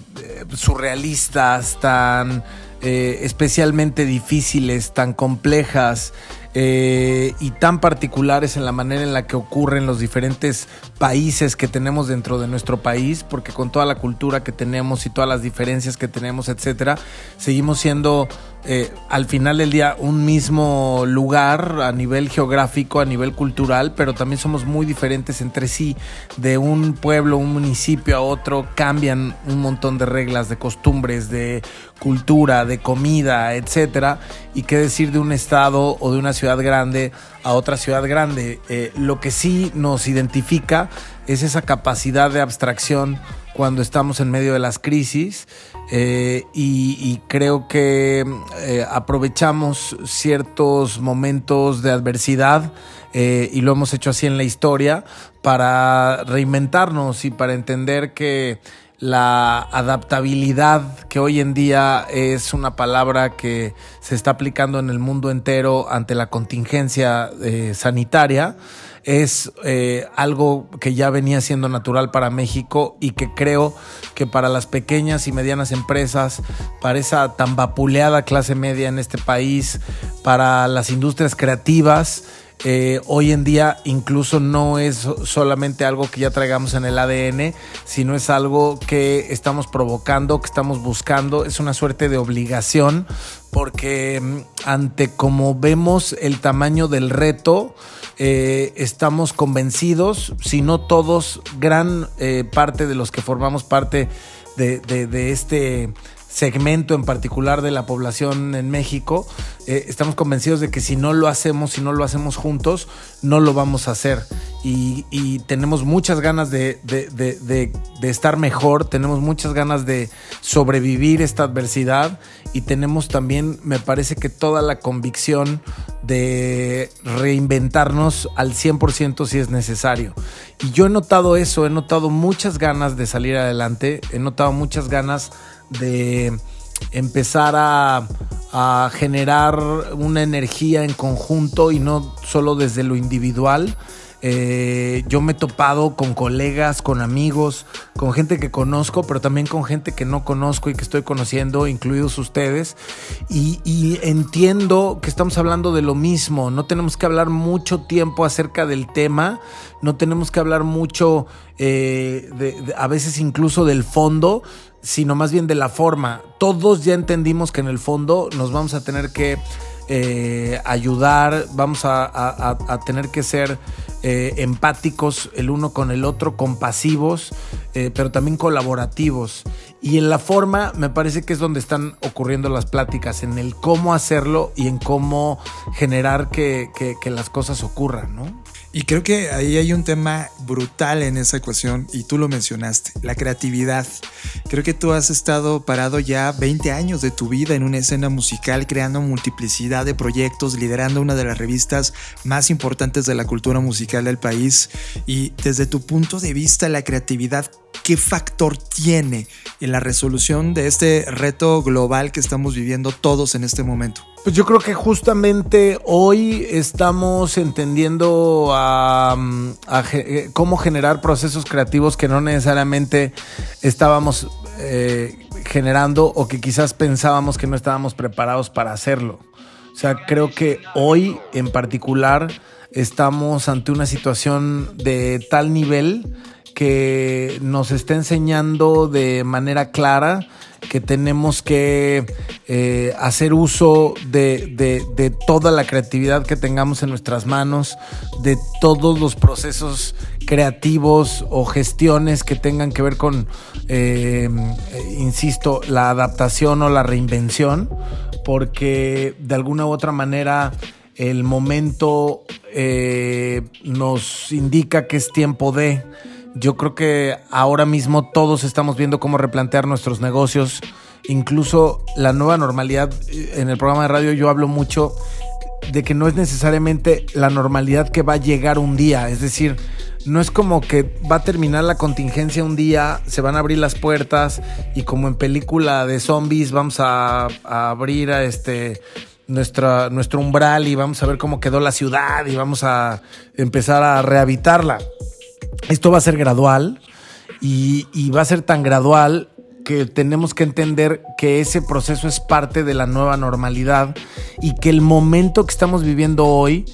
surrealistas, tan especialmente difíciles, tan complejas. Eh, y tan particulares en la manera en la que ocurren los diferentes países que tenemos dentro de nuestro país, porque con toda la cultura que tenemos y todas las diferencias que tenemos, etcétera, seguimos siendo eh, al final del día un mismo lugar a nivel geográfico, a nivel cultural, pero también somos muy diferentes entre sí. De un pueblo, un municipio a otro cambian un montón de reglas, de costumbres, de cultura, de comida, etcétera. Y qué decir de un estado o de una ciudad grande a otra ciudad grande. Eh, lo que sí nos identifica es esa capacidad de abstracción cuando estamos en medio de las crisis eh, y, creo que eh, aprovechamos ciertos momentos de adversidad y lo hemos hecho así en la historia para reinventarnos y para entender que la adaptabilidad, que hoy en día es una palabra que se está aplicando en el mundo entero ante la contingencia sanitaria, es eh, algo que ya venía siendo natural para México y que creo que para las pequeñas y medianas empresas, para esa tan vapuleada clase media en este país, para las industrias creativas, eh, hoy en día incluso no es solamente algo que ya traigamos en el ADN, sino es algo que estamos provocando, que estamos buscando, es una suerte de obligación, porque mm, ante como vemos el tamaño del reto, eh, estamos convencidos, si no todos, gran eh, parte de los que formamos parte de, este segmento en particular de la población en México, eh, estamos convencidos de que si no lo hacemos, si no lo hacemos juntos, no lo vamos a hacer. Y, tenemos muchas ganas de, de, estar mejor, tenemos muchas ganas de sobrevivir esta adversidad y tenemos también, me parece que toda la convicción de reinventarnos al 100% si es necesario. Y yo he notado eso, he notado muchas ganas de salir adelante, he notado muchas ganas de empezar a, a generar una energía en conjunto y no solo desde lo individual. Eh, yo me he topado con colegas, con amigos, con gente que conozco, pero también con gente que no conozco y que estoy conociendo, incluidos ustedes. Y, entiendo que estamos hablando de lo mismo. No tenemos que hablar mucho tiempo acerca del tema, no tenemos que hablar mucho, eh, a veces incluso del fondo, sino más bien de la forma. Todos ya entendimos que en el fondo nos vamos a tener que eh, ayudar, vamos a, tener que ser eh, empáticos el uno con el otro, compasivos, eh, pero también colaborativos. Y en la forma me parece que es donde están ocurriendo las pláticas, en el cómo hacerlo y en cómo generar que, que las cosas ocurran, ¿no? Y creo que ahí hay un tema brutal en esa ecuación y tú lo mencionaste, la creatividad. Creo que tú has estado parado ya 20 años de tu vida en una escena musical, creando multiplicidad de proyectos, liderando una de las revistas más importantes de la cultura musical del país. Y desde tu punto de vista, la creatividad, ¿qué factor tiene en la resolución de este reto global que estamos viviendo todos en este momento? Pues yo creo que justamente hoy estamos entendiendo eh, cómo generar procesos creativos que no necesariamente estábamos eh, generando o que quizás pensábamos que no estábamos preparados para hacerlo. O sea, creo que hoy en particular estamos ante una situación de tal nivel que nos está enseñando de manera clara que tenemos que eh, hacer uso de, toda la creatividad que tengamos en nuestras manos, de todos los procesos creativos o gestiones que tengan que ver con, eh, insisto, la adaptación o la reinvención, porque de alguna u otra manera el momento eh, nos indica que es tiempo de... Yo creo que ahora mismo todos estamos viendo cómo replantear nuestros negocios, incluso la nueva normalidad. En el programa de radio yo hablo mucho de que no es necesariamente la normalidad que va a llegar un día, es decir, no es como que va a terminar la contingencia un día, se van a abrir las puertas y como en película de zombies vamos a, a abrir a este nuestra, nuestro umbral y vamos a ver cómo quedó la ciudad y vamos a empezar a rehabilitarla. Esto va a ser gradual y, va a ser tan gradual que tenemos que entender que ese proceso es parte de la nueva normalidad y que el momento que estamos viviendo hoy,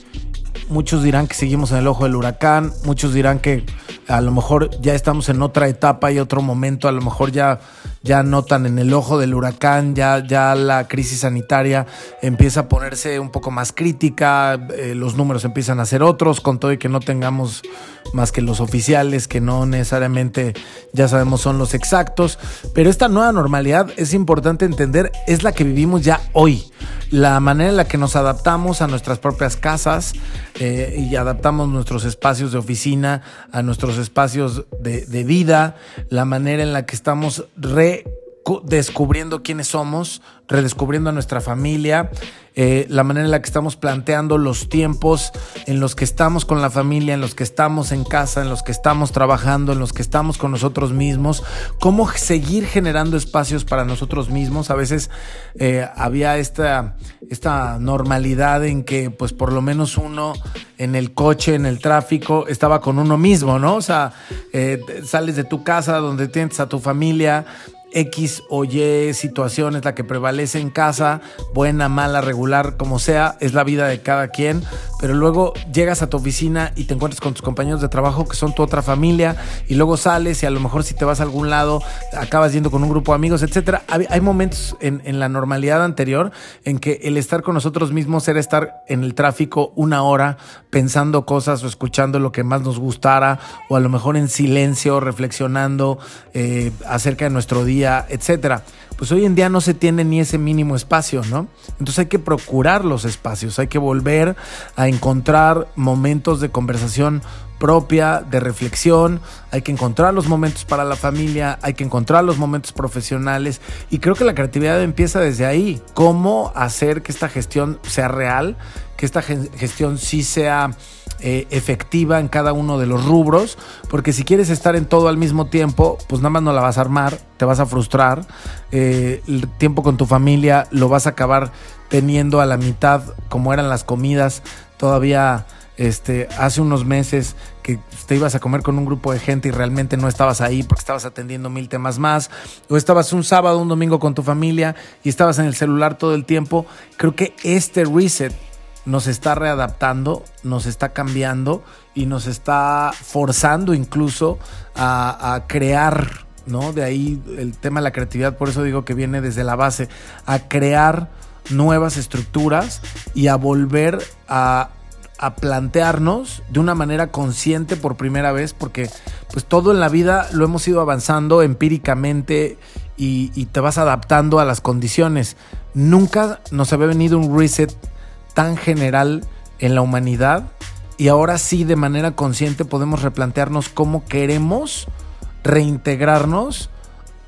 muchos dirán que seguimos en el ojo del huracán, muchos dirán que a lo mejor ya estamos en otra etapa y otro momento, a lo mejor ya, ya notan en el ojo del huracán, ya, ya la crisis sanitaria empieza a ponerse un poco más crítica, eh, los números empiezan a ser otros, con todo y que no tengamos más que los oficiales, que no necesariamente ya sabemos son los exactos, pero esta nueva normalidad es importante entender, es la que vivimos ya hoy, la manera en la que nos adaptamos a nuestras propias casas eh, y adaptamos nuestros espacios de oficina a nuestros espacios de, vida, la manera en la que estamos redescubriendo quiénes somos, redescubriendo a nuestra familia, eh, la manera en la que estamos planteando los tiempos en los que estamos con la familia, en los que estamos en casa, en los que estamos trabajando, en los que estamos con nosotros mismos, cómo seguir generando espacios para nosotros mismos. A veces eh, había esta, esta normalidad en que pues por lo menos uno en el coche, en el tráfico, estaba con uno mismo, ¿no? O sea, eh, sales de tu casa donde tienes a tu familia, X o Y situación es la que prevalece en casa, buena, mala, regular, como sea, es la vida de cada quien, pero luego llegas a tu oficina y te encuentras con tus compañeros de trabajo que son tu otra familia y luego sales y a lo mejor si te vas a algún lado acabas yendo con un grupo de amigos, etcétera. Hay, momentos en, la normalidad anterior en que el estar con nosotros mismos era estar en el tráfico una hora pensando cosas o escuchando lo que más nos gustara o a lo mejor en silencio reflexionando eh, acerca de nuestro día etcétera. Pues hoy en día no se tiene ni ese mínimo espacio, ¿no? Entonces hay que procurar los espacios, hay que volver a encontrar momentos de conversación propia, de reflexión, hay que encontrar los momentos para la familia, hay que encontrar los momentos profesionales y creo que la creatividad empieza desde ahí, cómo hacer que esta gestión sea real, que esta gestión sí sea eh, efectiva en cada uno de los rubros, porque si quieres estar en todo al mismo tiempo, pues nada más no la vas a armar, te vas a frustrar, eh, el tiempo con tu familia lo vas a acabar teniendo a la mitad como eran las comidas, todavía este, hace unos meses que te ibas a comer con un grupo de gente y realmente no estabas ahí porque estabas atendiendo mil temas más, o estabas un sábado, un domingo con tu familia y estabas en el celular todo el tiempo, creo que este reset nos está readaptando, nos está cambiando y nos está forzando incluso a, crear, ¿no? De ahí el tema de la creatividad, por eso digo que viene desde la base, a crear nuevas estructuras y a volver a plantearnos de una manera consciente por primera vez, porque pues todo en la vida lo hemos ido avanzando empíricamente y, te vas adaptando a las condiciones. Nunca nos había venido un reset tan general en la humanidad y ahora sí de manera consciente podemos replantearnos cómo queremos reintegrarnos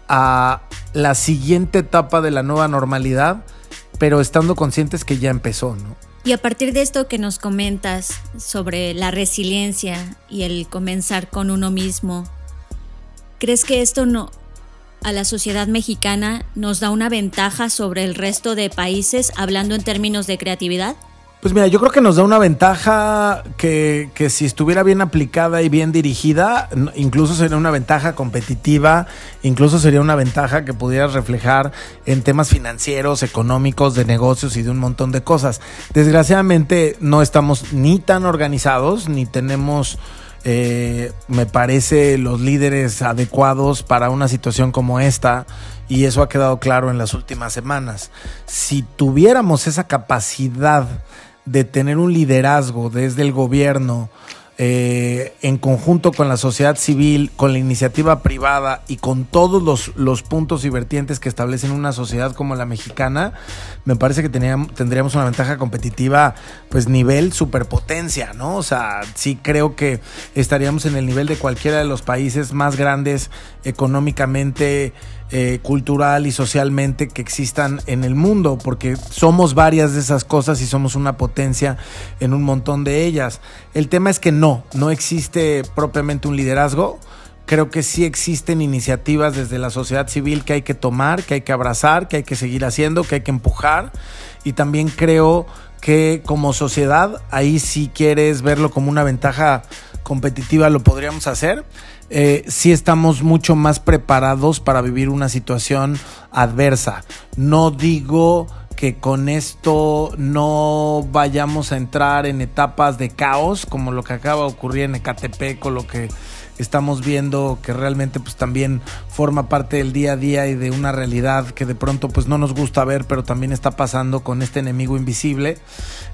a la siguiente etapa de la nueva normalidad, pero estando conscientes que ya empezó, ¿no? Y a partir de esto que nos comentas sobre la resiliencia y el comenzar con uno mismo, ¿crees que esto no a la sociedad mexicana nos da una ventaja sobre el resto de países hablando en términos de creatividad? Pues mira, yo creo que nos da una ventaja que, que, si estuviera bien aplicada y bien dirigida, incluso sería una ventaja competitiva, incluso sería una ventaja que pudieras reflejar en temas financieros, económicos, de negocios y de un montón de cosas. Desgraciadamente no estamos ni tan organizados, ni tenemos, eh, me parece, los líderes adecuados para una situación como esta y eso ha quedado claro en las últimas semanas. Si tuviéramos esa capacidad de tener un liderazgo desde el gobierno eh, en conjunto con la sociedad civil, con la iniciativa privada y con todos los, los puntos y vertientes que establecen una sociedad como la mexicana, me parece que tendríamos una ventaja competitiva, pues nivel superpotencia, ¿no? O sea, sí creo que estaríamos en el nivel de cualquiera de los países más grandes económicamente, eh, cultural y socialmente que existan en el mundo, porque somos varias de esas cosas y somos una potencia en un montón de ellas. El tema es que no, no existe propiamente un liderazgo. Creo que sí existen iniciativas desde la sociedad civil que hay que tomar, que hay que abrazar, que hay que seguir haciendo, que hay que empujar. Y también creo que como sociedad, ahí si quieres verlo como una ventaja competitiva, lo podríamos hacer eh, sí estamos mucho más preparados para vivir una situación adversa. No digo que con esto no vayamos a entrar en etapas de caos como lo que acaba de ocurrir en Ecatepec o lo que estamos viendo que realmente pues también forma parte del día a día y de una realidad que de pronto pues no nos gusta ver pero también está pasando con este enemigo invisible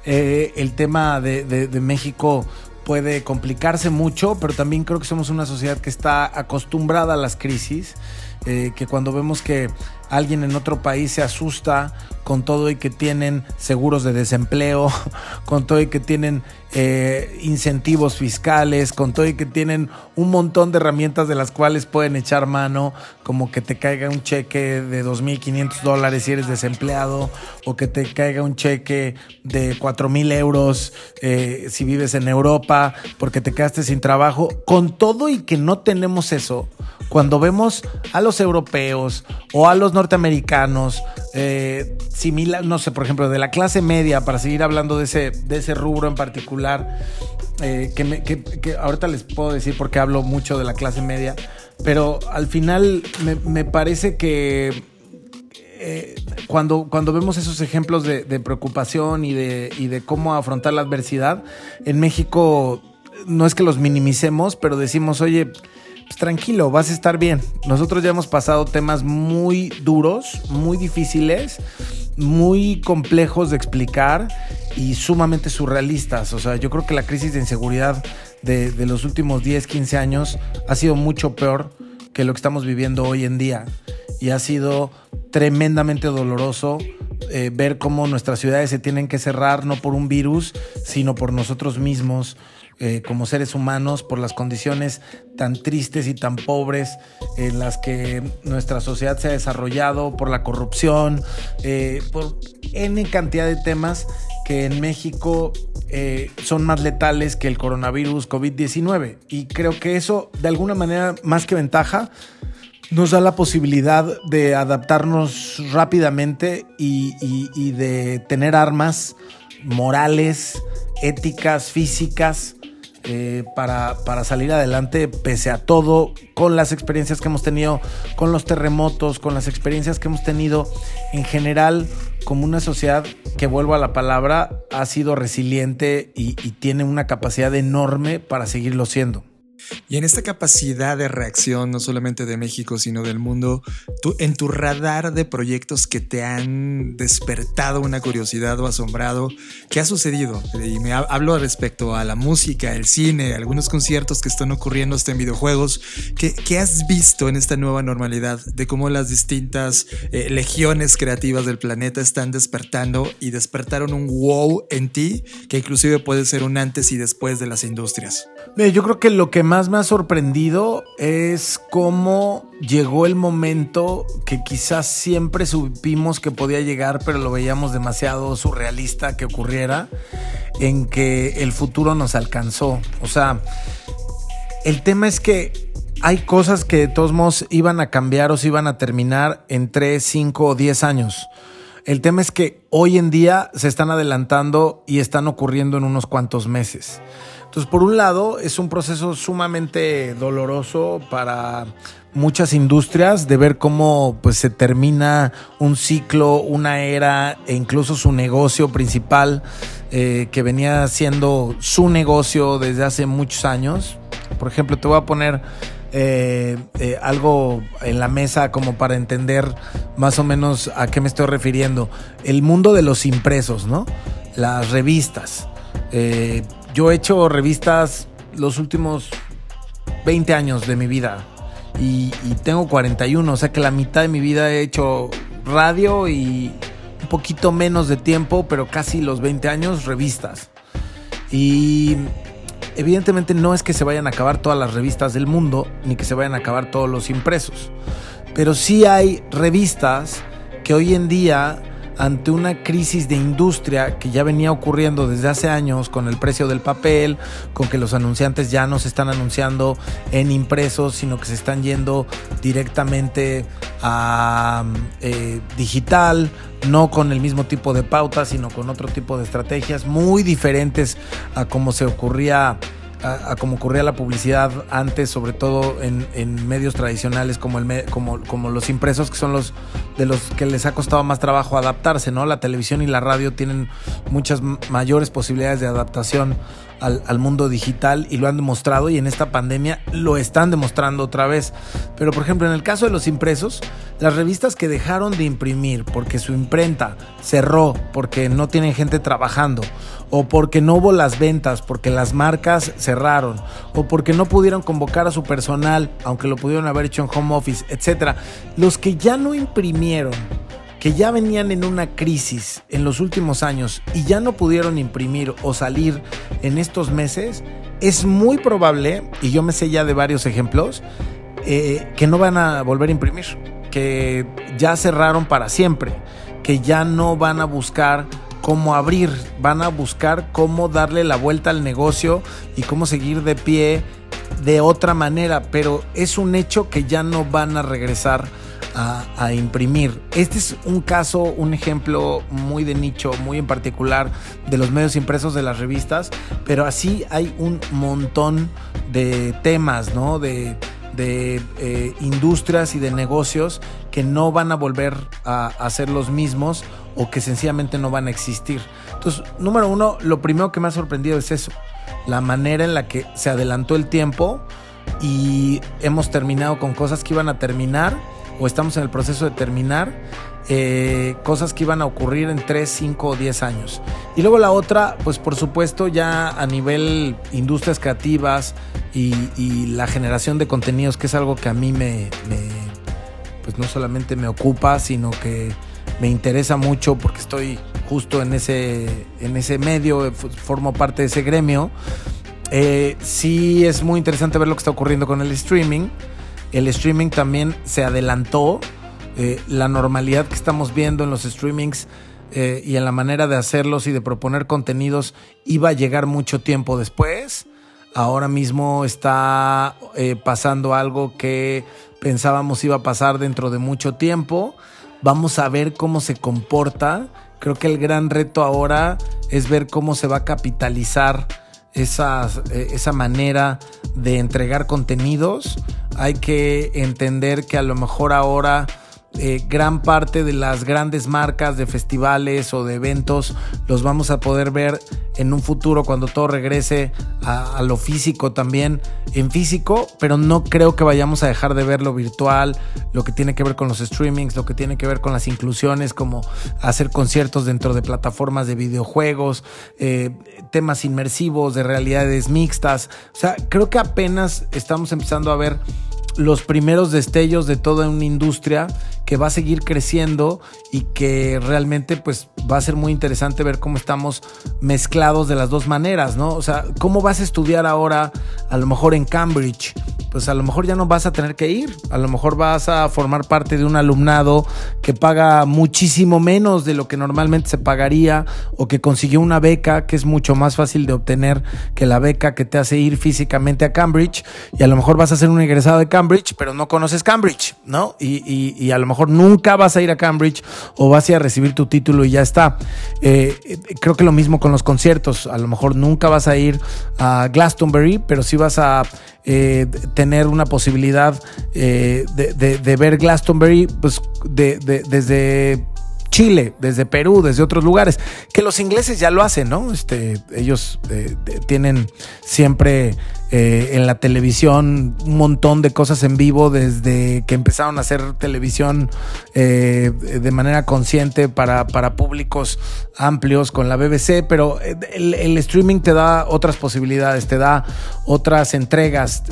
eh, el tema de, de México puede complicarse mucho, pero también creo que somos una sociedad que está acostumbrada a las crisis, eh, que cuando vemos que alguien en otro país se asusta con todo y que tienen seguros de desempleo, con todo y que tienen eh, incentivos fiscales, con todo y que tienen un montón de herramientas de las cuales pueden echar mano, como que te caiga un cheque de 2.500 dólares si eres desempleado, o que te caiga un cheque de 4.000 euros eh, si vives en Europa, porque te quedaste sin trabajo, con todo y que no tenemos eso, cuando vemos a los europeos o a los norteamericanos, eh, similar, no sé, por ejemplo, de la clase media, para seguir hablando de ese, de ese rubro en particular, eh, que, ahorita les puedo decir porque hablo mucho de la clase media, pero al final me, parece que eh, cuando, cuando vemos esos ejemplos de, preocupación y de, y de cómo afrontar la adversidad, en México no es que los minimicemos, pero decimos, oye, pues tranquilo, vas a estar bien. Nosotros ya hemos pasado temas muy duros, muy difíciles, muy complejos de explicar y sumamente surrealistas. O sea, yo creo que la crisis de inseguridad de, los últimos 10, 15 años ha sido mucho peor que lo que estamos viviendo hoy en día. Y ha sido tremendamente doloroso eh, ver cómo nuestras ciudades se tienen que cerrar no por un virus, sino por nosotros mismos eh, como seres humanos por las condiciones tan tristes y tan pobres en las que nuestra sociedad se ha desarrollado, por la corrupción, eh, por N cantidad de temas que en México eh, son más letales que el coronavirus COVID-19. Y creo que eso, de alguna manera, más que ventaja, nos da la posibilidad de adaptarnos rápidamente y de tener armas morales, éticas, físicas, eh, para, para, salir adelante pese a todo, con las experiencias que hemos tenido, con los terremotos, con las experiencias que hemos tenido en general como una sociedad que, vuelvo a la palabra, ha sido resiliente y tiene una capacidad enorme para seguirlo siendo. Y en esta capacidad de reacción, no solamente de México, sino del mundo, tú, en tu radar de proyectos que te han despertado una curiosidad o asombrado, ¿qué ha sucedido? Y me hablo respecto a la música, el cine, algunos conciertos que están ocurriendo hasta en videojuegos. ¿Qué, qué has visto en esta nueva normalidad de cómo las distintas eh, legiones creativas del planeta están despertando y despertaron un wow en ti que inclusive puede ser un antes y después de las industrias? Yo creo que lo que más me ha sorprendido es cómo llegó el momento que quizás siempre supimos que podía llegar, pero lo veíamos demasiado surrealista que ocurriera, en que el futuro nos alcanzó. O sea, el tema es que hay cosas que de todos modos iban a cambiar o se iban a terminar en 3, 5 o 10 años. El tema es que hoy en día se están adelantando y están ocurriendo en unos cuantos meses. Entonces, por un lado, es un proceso sumamente doloroso para muchas industrias de ver cómo pues, se termina un ciclo, una era e incluso su negocio principal eh, que venía siendo su negocio desde hace muchos años. Por ejemplo, te voy a poner eh, eh, algo en la mesa como para entender más o menos a qué me estoy refiriendo. El mundo de los impresos, ¿no? Las revistas. Yo he hecho revistas los últimos 20 años de mi vida y, y tengo 41, o sea que la mitad de mi vida he hecho radio y un poquito menos de tiempo, pero casi los 20 años, revistas. Y evidentemente no es que se vayan a acabar todas las revistas del mundo, ni que se vayan a acabar todos los impresos, pero sí hay revistas que hoy en día ante una crisis de industria que ya venía ocurriendo desde hace años con el precio del papel, con que los anunciantes ya no se están anunciando en impresos, sino que se están yendo directamente a eh, digital, no con el mismo tipo de pautas, sino con otro tipo de estrategias muy diferentes a como se ocurría a, como ocurría la publicidad antes, sobre todo en, medios tradicionales como, el, como, como los impresos, que son los de los que les ha costado más trabajo adaptarse, ¿no? La televisión y la radio tienen muchas mayores posibilidades de adaptación al, mundo digital y lo han demostrado y en esta pandemia lo están demostrando otra vez. Pero por ejemplo, en el caso de los impresos, las revistas que dejaron de imprimir porque su imprenta cerró, porque no tienen gente trabajando, o porque no hubo las ventas, porque las marcas cerraron, o porque no pudieron convocar a su personal, aunque lo pudieron haber hecho en home office, etc. Los que ya no imprimieron que ya venían en una crisis en los últimos años y ya no pudieron imprimir o salir en estos meses, es muy probable, y yo me sé ya de varios ejemplos, eh, que no van a volver a imprimir, que ya cerraron para siempre, que ya no van a buscar cómo abrir, van a buscar cómo darle la vuelta al negocio y cómo seguir de pie de otra manera, pero es un hecho que ya no van a regresar a, imprimir. Este es un caso, un ejemplo muy de nicho, muy en particular de los medios impresos de las revistas, pero así hay un montón de temas, ¿no? De, eh, industrias y de negocios que no van a volver a, a ser los mismos o que sencillamente no van a existir. Entonces, número uno, lo primero que me ha sorprendido es eso, la manera en la que se adelantó el tiempo y hemos terminado con cosas que iban a terminar o estamos en el proceso de terminar eh, cosas que iban a ocurrir en 3, 5 o 10 años. Y luego la otra, pues por supuesto ya a nivel industrias creativas y, la generación de contenidos, que es algo que a mí me, pues no solamente me ocupa, sino que me interesa mucho porque estoy justo en ese, en ese medio, formo parte de ese gremio. Eh, sí es muy interesante ver lo que está ocurriendo con el streaming el streaming también se adelantó. Eh, la normalidad que estamos viendo en los streamings eh, y en la manera de hacerlos y de proponer contenidos iba a llegar mucho tiempo después. Ahora mismo está eh, pasando algo que pensábamos iba a pasar dentro de mucho tiempo. Vamos a ver cómo se comporta. Creo que el gran reto ahora es ver cómo se va a capitalizar esa, esa manera de entregar contenidos hay que entender que a lo mejor ahora eh, gran parte de las grandes marcas de festivales o de eventos los vamos a poder ver en un futuro cuando todo regrese a, lo físico también en físico, pero no creo que vayamos a dejar de ver lo virtual, lo que tiene que ver con los streamings, lo que tiene que ver con las inclusiones, como hacer conciertos dentro de plataformas de videojuegos, eh, temas inmersivos, de realidades mixtas. O sea, creo que apenas estamos empezando a ver los primeros destellos de toda una industria que va a seguir creciendo y que realmente pues va a ser muy interesante ver cómo estamos mezclados de las dos maneras, ¿no? O sea, ¿cómo vas a estudiar ahora a lo mejor en Cambridge? Pues a lo mejor ya no vas a tener que ir, a lo mejor vas a formar parte de un alumnado que paga muchísimo menos de lo que normalmente se pagaría o que consiguió una beca que es mucho más fácil de obtener que la beca que te hace ir físicamente a Cambridge y a lo mejor vas a ser un egresado de Cambridge, pero no conoces Cambridge, ¿no? Y, y, a lo mejor nunca vas a ir a Cambridge o vas a ir a recibir tu título y ya está. Eh, creo que lo mismo con los conciertos. A lo mejor nunca vas a ir a Glastonbury, pero sí vas a eh, tener una posibilidad eh, de, ver Glastonbury pues, desde Chile, desde Perú, desde otros lugares, que los ingleses ya lo hacen, ¿no? Este, ellos tienen siempre eh, en la televisión, un montón de cosas en vivo desde que empezaron a hacer televisión eh, de manera consciente para, para, públicos amplios con la BBC, pero el, el, streaming te da otras posibilidades, te da otras entregas.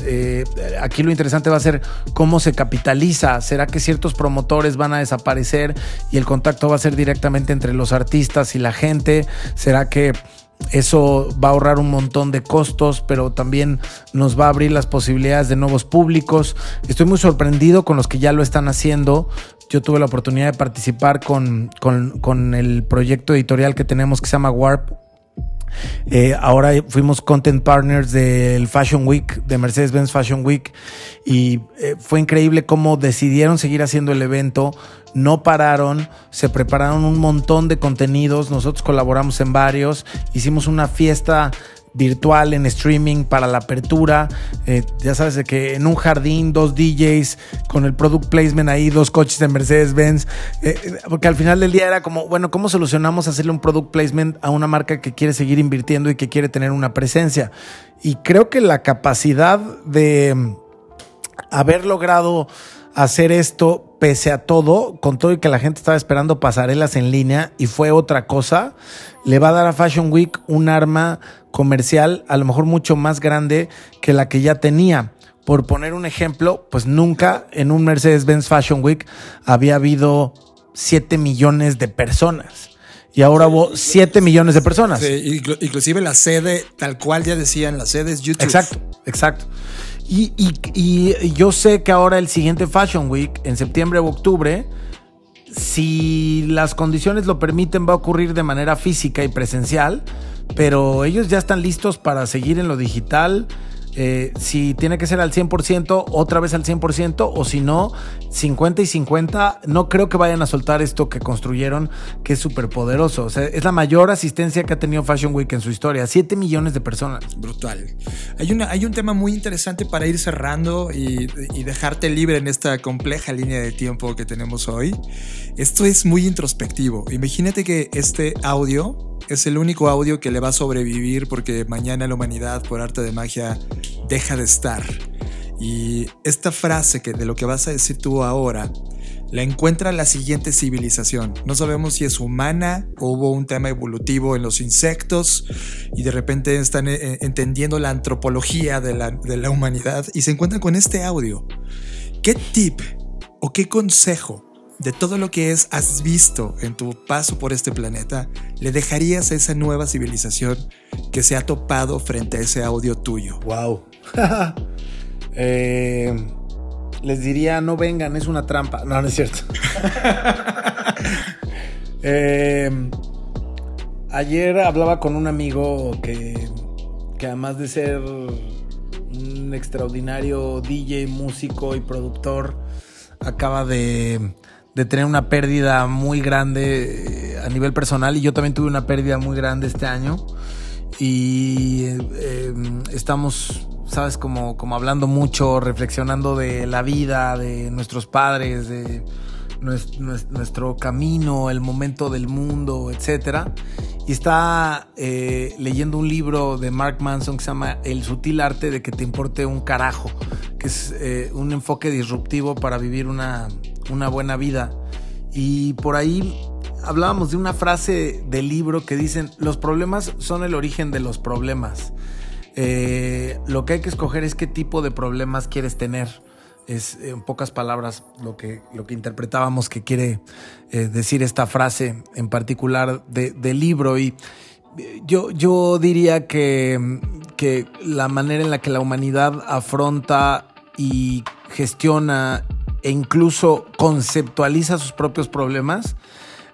aquí lo interesante va a ser cómo se capitaliza. ¿Será que ciertos promotores van a desaparecer y el contacto va a ser directamente entre los artistas y la gente? ¿Será que eso va a ahorrar un montón de costos, pero también nos va a abrir las posibilidades de nuevos públicos. Estoy muy sorprendido con los que ya lo están haciendo. Yo tuve la oportunidad de participar con, con, el proyecto editorial que tenemos que se llama Warp, eh, ahora fuimos content partners del Fashion Week, de Mercedes-Benz Fashion Week, y eh, fue increíble cómo decidieron seguir haciendo el evento. No pararon, se prepararon un montón de contenidos, nosotros colaboramos en varios, hicimos una fiesta virtual en streaming para la apertura. Eh, ya sabes que en un jardín, dos DJs con el product placement ahí, dos coches de Mercedes-Benz. Eh, porque al final del día era como, bueno, ¿cómo solucionamos hacerle un product placement a una marca que quiere seguir invirtiendo y que quiere tener una presencia? Y creo que la capacidad de mm, haber logrado hacer esto pese a todo, con todo y que la gente estaba esperando pasarelas en línea y fue otra cosa, le va a dar a Fashion Week un arma comercial a lo mejor mucho más grande que la que ya tenía. Por poner un ejemplo, pues nunca en un Mercedes-Benz Fashion Week había habido 7 millones de personas. Y ahora hubo 7 millones de personas. Sí, inclusive la sede, tal cual ya decían, la sede es YouTube. Exacto, exacto. Y, yo sé que ahora el siguiente Fashion Week, en septiembre o octubre, si las condiciones lo permiten, va a ocurrir de manera física y presencial, pero ellos ya están listos para seguir en lo digital eh, si tiene que ser al 100%, otra vez al 100%, o si no, 50 y 50, no creo que vayan a soltar esto que construyeron, que es súper poderoso. O sea, es la mayor asistencia que ha tenido Fashion Week en su historia, 7 millones de personas. Brutal. Hay, una, hay un tema muy interesante para ir cerrando y, y dejarte libre en esta compleja línea de tiempo que tenemos hoy. Esto es muy introspectivo. Imagínate que este audio es el único audio que le va a sobrevivir porque mañana la humanidad, por arte de magia, deja de estar. Y esta frase que de lo que vas a decir tú ahora, la encuentra la siguiente civilización. No sabemos si es humana o hubo un tema evolutivo en los insectos y de repente están eh, entendiendo la antropología de la, de la humanidad y se encuentran con este audio. ¿Qué tip o qué consejo de todo lo que es, has visto en tu paso por este planeta, le dejarías a esa nueva civilización que se ha topado frente a ese audio tuyo? Wow. Eh, les diría, no vengan, es una trampa. No, no es cierto. Eh, ayer hablaba con un amigo que, que además de ser un extraordinario DJ, músico y productor, acaba de de tener una pérdida muy grande eh, a nivel personal y yo también tuve una pérdida muy grande este año y eh, estamos, sabes, como, como hablando mucho, reflexionando de la vida, de nuestros padres, de nuestro, camino, el momento del mundo, etc. Y está eh, leyendo un libro de Mark Manson que se llama El sutil arte de que te importe un carajo, que es un enfoque disruptivo para vivir una una buena vida. Y por ahí hablábamos de una frase del libro que dicen, los problemas son el origen de los problemas. Eh, lo que hay que escoger es qué tipo de problemas quieres tener. Es en pocas palabras lo que, lo que interpretábamos que quiere eh, decir esta frase en particular del libro. Y yo, yo diría que, que la manera en la que la humanidad afronta y gestiona e incluso conceptualiza sus propios problemas,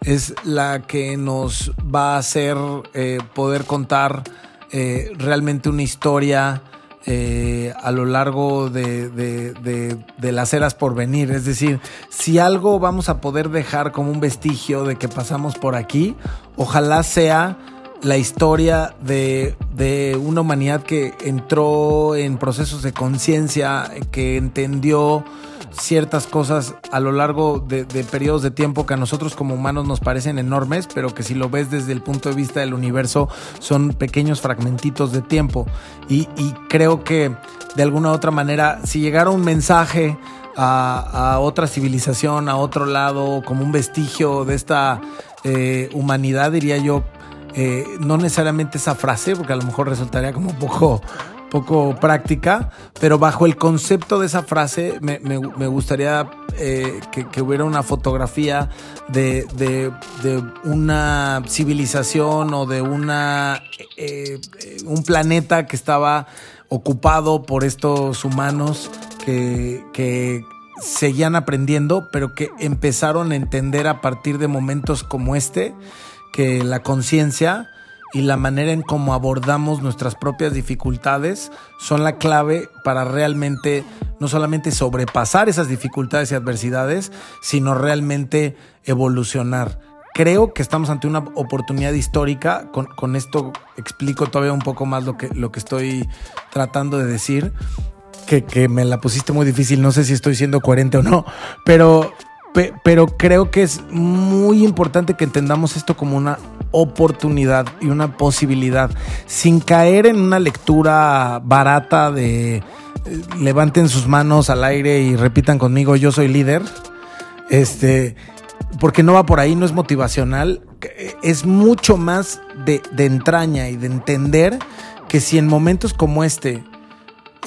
es la que nos va a hacer eh, poder contar eh, realmente una historia eh, a lo largo de, de, las eras por venir. Es decir, si algo vamos a poder dejar como un vestigio de que pasamos por aquí, ojalá sea la historia de, de, una humanidad que entró en procesos de conciencia, que entendió ciertas cosas a lo largo de, periodos de tiempo que a nosotros como humanos nos parecen enormes, pero que si lo ves desde el punto de vista del universo son pequeños fragmentitos de tiempo. Y, creo que de alguna u otra manera, si llegara un mensaje a, a, otra civilización, a otro lado, como un vestigio de esta eh, humanidad, diría yo, eh, no necesariamente esa frase, porque a lo mejor resultaría como un poco poco práctica, pero bajo el concepto de esa frase me, me, gustaría eh, que, hubiera una fotografía de, de, de, una civilización o de una, eh, un planeta que estaba ocupado por estos humanos que, que seguían aprendiendo, pero que empezaron a entender a partir de momentos como este que la conciencia y la manera en cómo abordamos nuestras propias dificultades son la clave para realmente no solamente sobrepasar esas dificultades y adversidades, sino realmente evolucionar. Creo que estamos ante una oportunidad histórica. Con, con esto explico todavía un poco más lo que, lo que estoy tratando de decir. Que, que, me la pusiste muy difícil, no sé si estoy siendo coherente o no, pero, pero creo que es muy importante que entendamos esto como una oportunidad y una posibilidad, sin caer en una lectura barata de eh, levanten sus manos al aire y repitan conmigo yo soy líder. Este, porque no va por ahí, no es motivacional, es mucho más de, de entraña y de entender que si en momentos como este,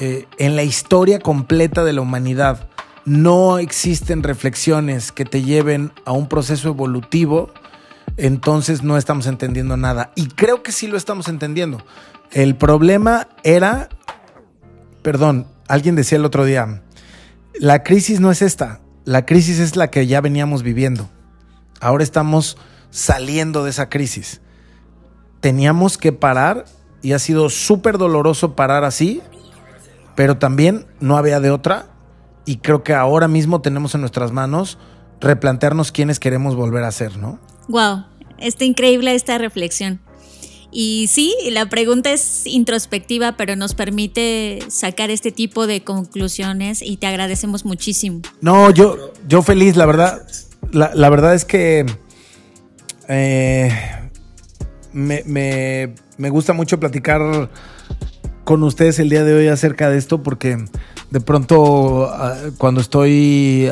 eh, en la historia completa de la humanidad, no existen reflexiones que te lleven a un proceso evolutivo, entonces no estamos entendiendo nada. Y creo que sí lo estamos entendiendo. El problema era, perdón, alguien decía el otro día, la crisis no es esta, la crisis es la que ya veníamos viviendo. Ahora estamos saliendo de esa crisis. Teníamos que parar y ha sido súper doloroso parar así, pero también no había de otra. Y creo que ahora mismo tenemos en nuestras manos replantearnos quiénes queremos volver a ser, ¿no? Wow, está increíble esta reflexión. Y sí, la pregunta es introspectiva, pero nos permite sacar este tipo de conclusiones y te agradecemos muchísimo. No, yo, yo feliz, la verdad. La, la verdad es que eh, me, me, me gusta mucho platicar con ustedes el día de hoy acerca de esto porque de pronto cuando estoy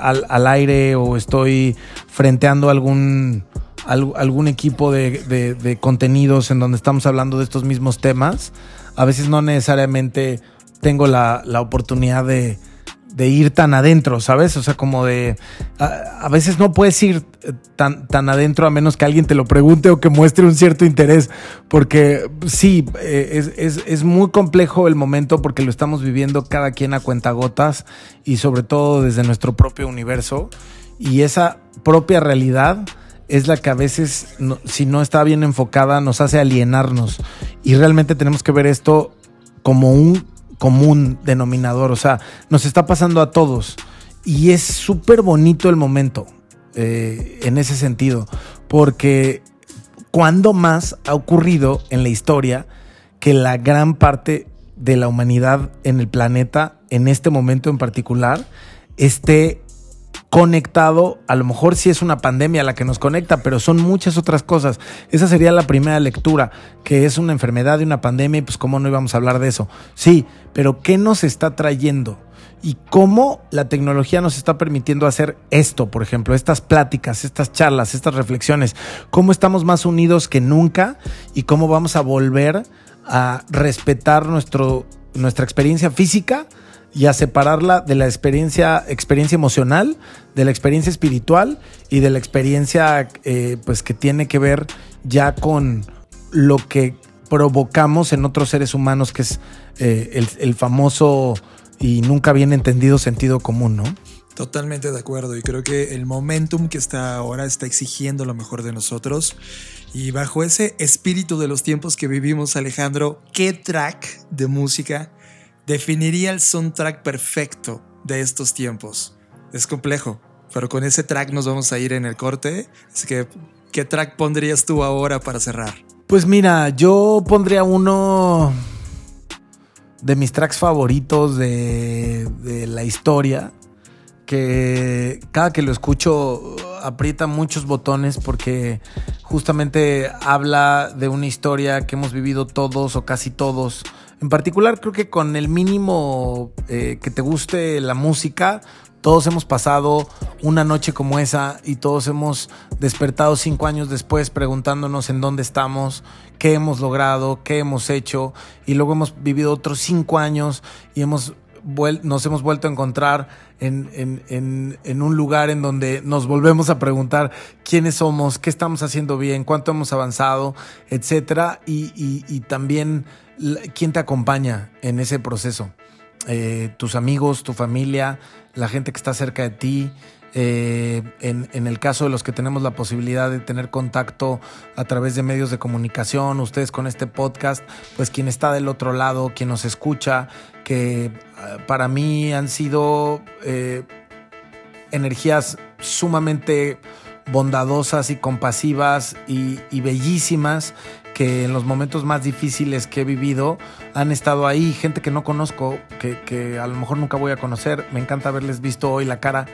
al, al, aire o estoy frenteando algún, algún equipo de, de, de, contenidos en donde estamos hablando de estos mismos temas, a veces no necesariamente tengo la, la oportunidad de, de ir tan adentro, ¿sabes? O sea, como de... A, veces no puedes ir tan, tan adentro a menos que alguien te lo pregunte o que muestre un cierto interés, porque sí, eh, es, es, es, muy complejo el momento porque lo estamos viviendo cada quien a cuentagotas y sobre todo desde nuestro propio universo. Y esa propia realidad es la que a veces, si no está bien enfocada, nos hace alienarnos. Y realmente tenemos que ver esto como un común denominador, o sea, nos está pasando a todos. Y es súper bonito el momento eh, en ese sentido, porque cuando más ha ocurrido en la historia que la gran parte de la humanidad en el planeta, en este momento en particular, esté conectado, a lo mejor sí es una pandemia la que nos conecta, pero son muchas otras cosas. Esa sería la primera lectura, que es una enfermedad y una pandemia, y pues cómo no íbamos a hablar de eso. Sí, pero ¿qué nos está trayendo? Y cómo la tecnología nos está permitiendo hacer esto, por ejemplo, estas pláticas, estas charlas, estas reflexiones, cómo estamos más unidos que nunca y cómo vamos a volver a respetar nuestro, nuestra experiencia física y a separarla de la experiencia, experiencia emocional, de la experiencia espiritual y de la experiencia eh, pues que tiene que ver ya con lo que provocamos en otros seres humanos, que es eh, el, el famoso y nunca bien entendido sentido común, ¿no? Totalmente de acuerdo y creo que el momentum que está ahora está exigiendo lo mejor de nosotros y bajo ese espíritu de los tiempos que vivimos Alejandro, ¿qué track de música definiría el soundtrack perfecto de estos tiempos. Es complejo, pero con ese track nos vamos a ir en el corte. Así que, ¿qué track pondrías tú ahora para cerrar? Pues mira, yo pondría uno de mis tracks favoritos de, de la historia, que cada que lo escucho aprieta muchos botones porque justamente habla de una historia que hemos vivido todos o casi todos. En particular creo que con el mínimo eh, que te guste la música, todos hemos pasado una noche como esa y todos hemos despertado cinco años después preguntándonos en dónde estamos, qué hemos logrado, qué hemos hecho y luego hemos vivido otros cinco años y hemos nos hemos vuelto a encontrar en, un lugar en donde nos volvemos a preguntar quiénes somos, qué estamos haciendo bien, cuánto hemos avanzado, etcétera, y, también quién te acompaña en ese proceso. Eh, tus amigos, tu familia, la gente que está cerca de ti, eh, en, el caso de los que tenemos la posibilidad de tener contacto a través de medios de comunicación, ustedes con este podcast, pues quien está del otro lado, quien nos escucha, que ah, para mí han sido eh, energías sumamente bondadosas y compasivas y, y bellísimas que en los momentos más difíciles que he vivido han estado ahí, gente que no conozco, que, a lo mejor nunca voy a conocer. Me encanta haberles visto hoy la cara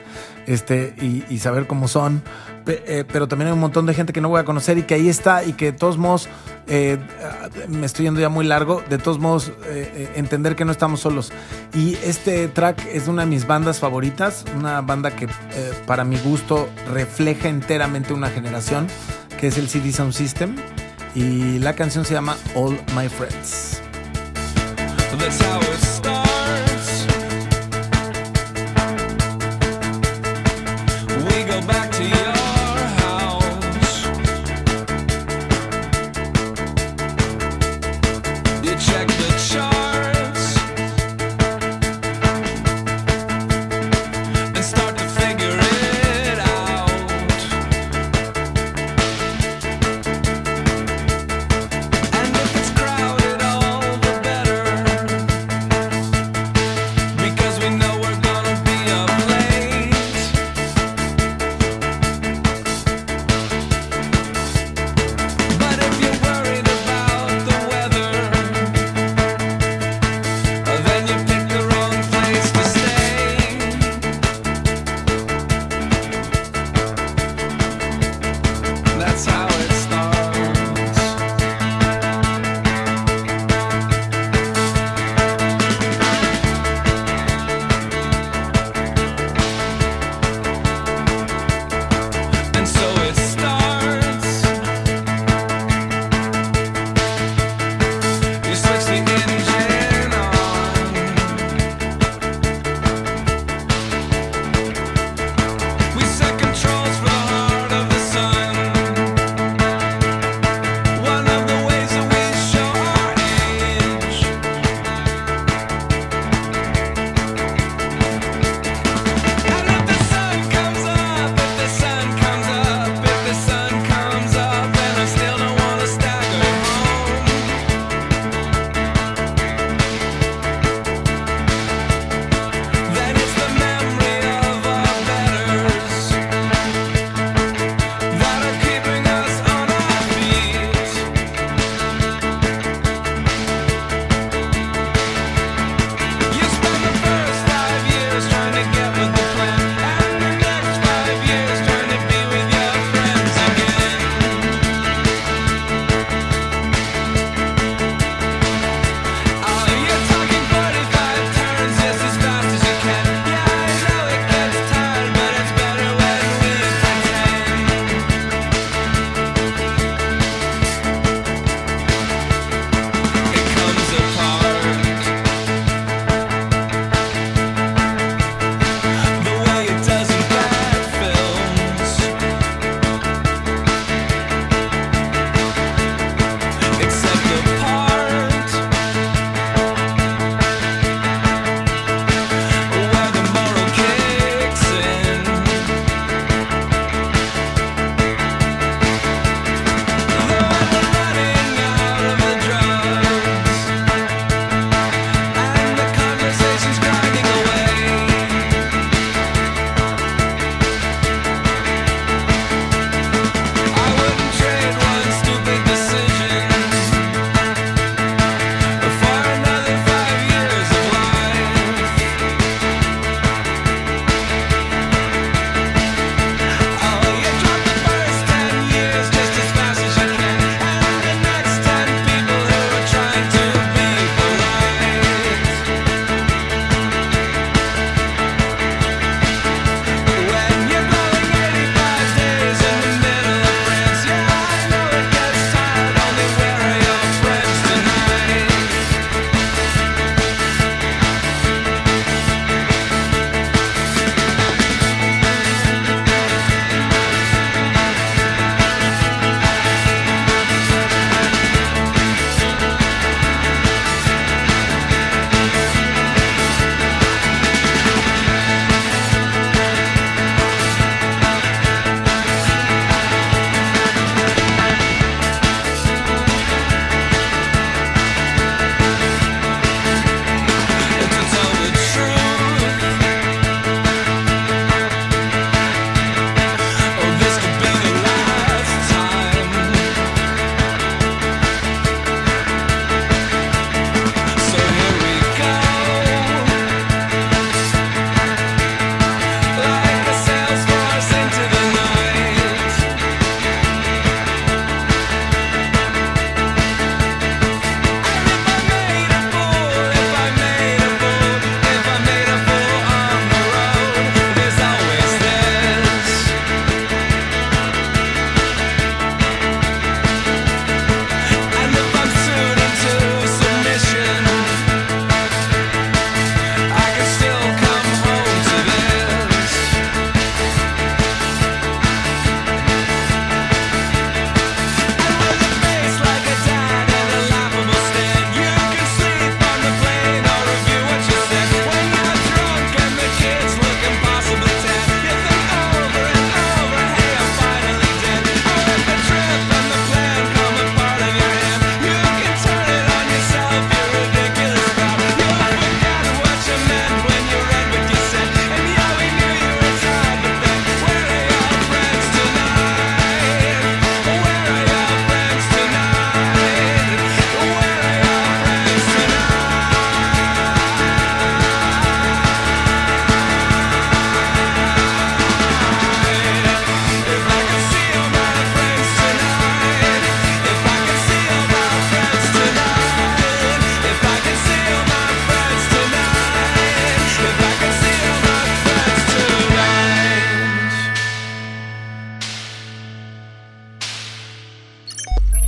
este, y, saber cómo son. Eh, pero también hay un montón de gente que no voy a conocer y que ahí está y que de todos modos, eh, me estoy yendo ya muy largo, de todos modos eh, entender que no estamos solos. Y este track es una de mis bandas favoritas, una banda que para mi gusto refleja enteramente una generación, que es el CD Sound System y la canción se llama All My Friends.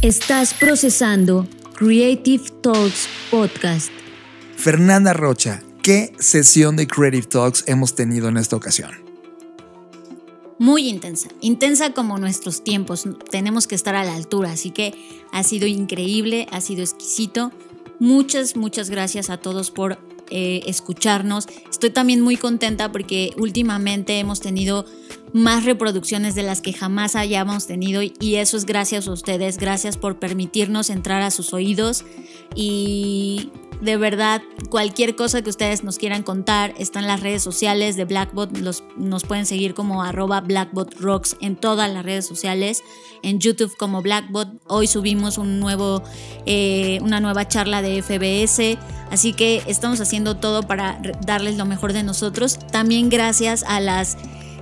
Estás procesando Creative Talks Podcast. Fernanda Rocha, ¿qué sesión de Creative Talks hemos tenido en esta ocasión? Muy intensa, intensa como nuestros tiempos. Tenemos que estar a la altura, así que ha sido increíble, ha sido exquisito. Muchas, muchas gracias a todos por eh, escucharnos. Estoy también muy contenta porque últimamente hemos tenido más reproducciones de las que jamás hayamos tenido y eso es gracias a ustedes, gracias por permitirnos entrar a sus oídos y de verdad, cualquier cosa que ustedes nos quieran contar está en las redes sociales de Blackbot. nos pueden seguir como arroba blackbotrocks en todas las redes sociales. En YouTube como Blackbot. Hoy subimos un nuevo, eh, una nueva charla de FBS. Así que estamos haciendo todo para darles lo mejor de nosotros. También gracias a las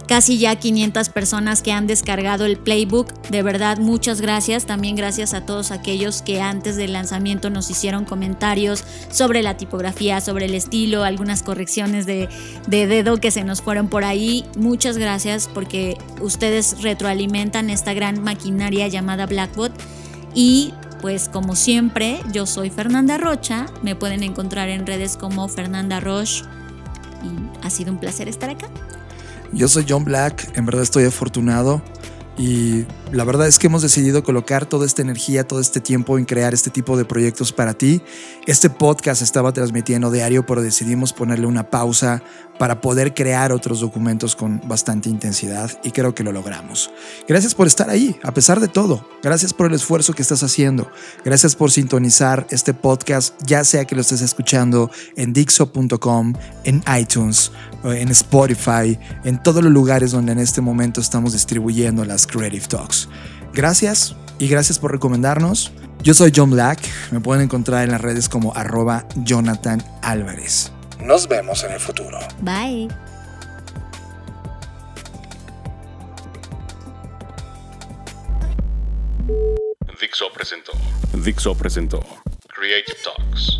casi ya 500 personas que han descargado el playbook. De verdad, muchas gracias. También gracias a todos aquellos que antes del lanzamiento nos hicieron comentarios sobre la tipografía, sobre el estilo, algunas correcciones de, dedo que se nos fueron por ahí. Muchas gracias porque ustedes retroalimentan esta gran maquinaria llamada Blackbot. Y pues como siempre, yo soy Fernanda Rocha. Me pueden encontrar en redes como Fernanda Roche. Y ha sido un placer estar acá. Yo soy John Black, en verdad estoy afortunado y la verdad es que hemos decidido colocar toda esta energía, todo este tiempo en crear este tipo de proyectos para ti. Este podcast estaba transmitiendo diario, pero decidimos ponerle una pausa para poder crear otros documentos con bastante intensidad y creo que lo logramos. Gracias por estar ahí, a pesar de todo. Gracias por el esfuerzo que estás haciendo. Gracias por sintonizar este podcast, ya sea que lo estés escuchando en dixo.com, en iTunes, en Spotify, en todos los lugares donde en este momento estamos distribuyendo las Creative Talks. Gracias y gracias por recomendarnos. Yo soy John Black, me pueden encontrar en las redes como arroba Jonathan Álvarez. Nos vemos en el futuro. Bye. Dixo presentó. Dixo presentó. Creative Talks.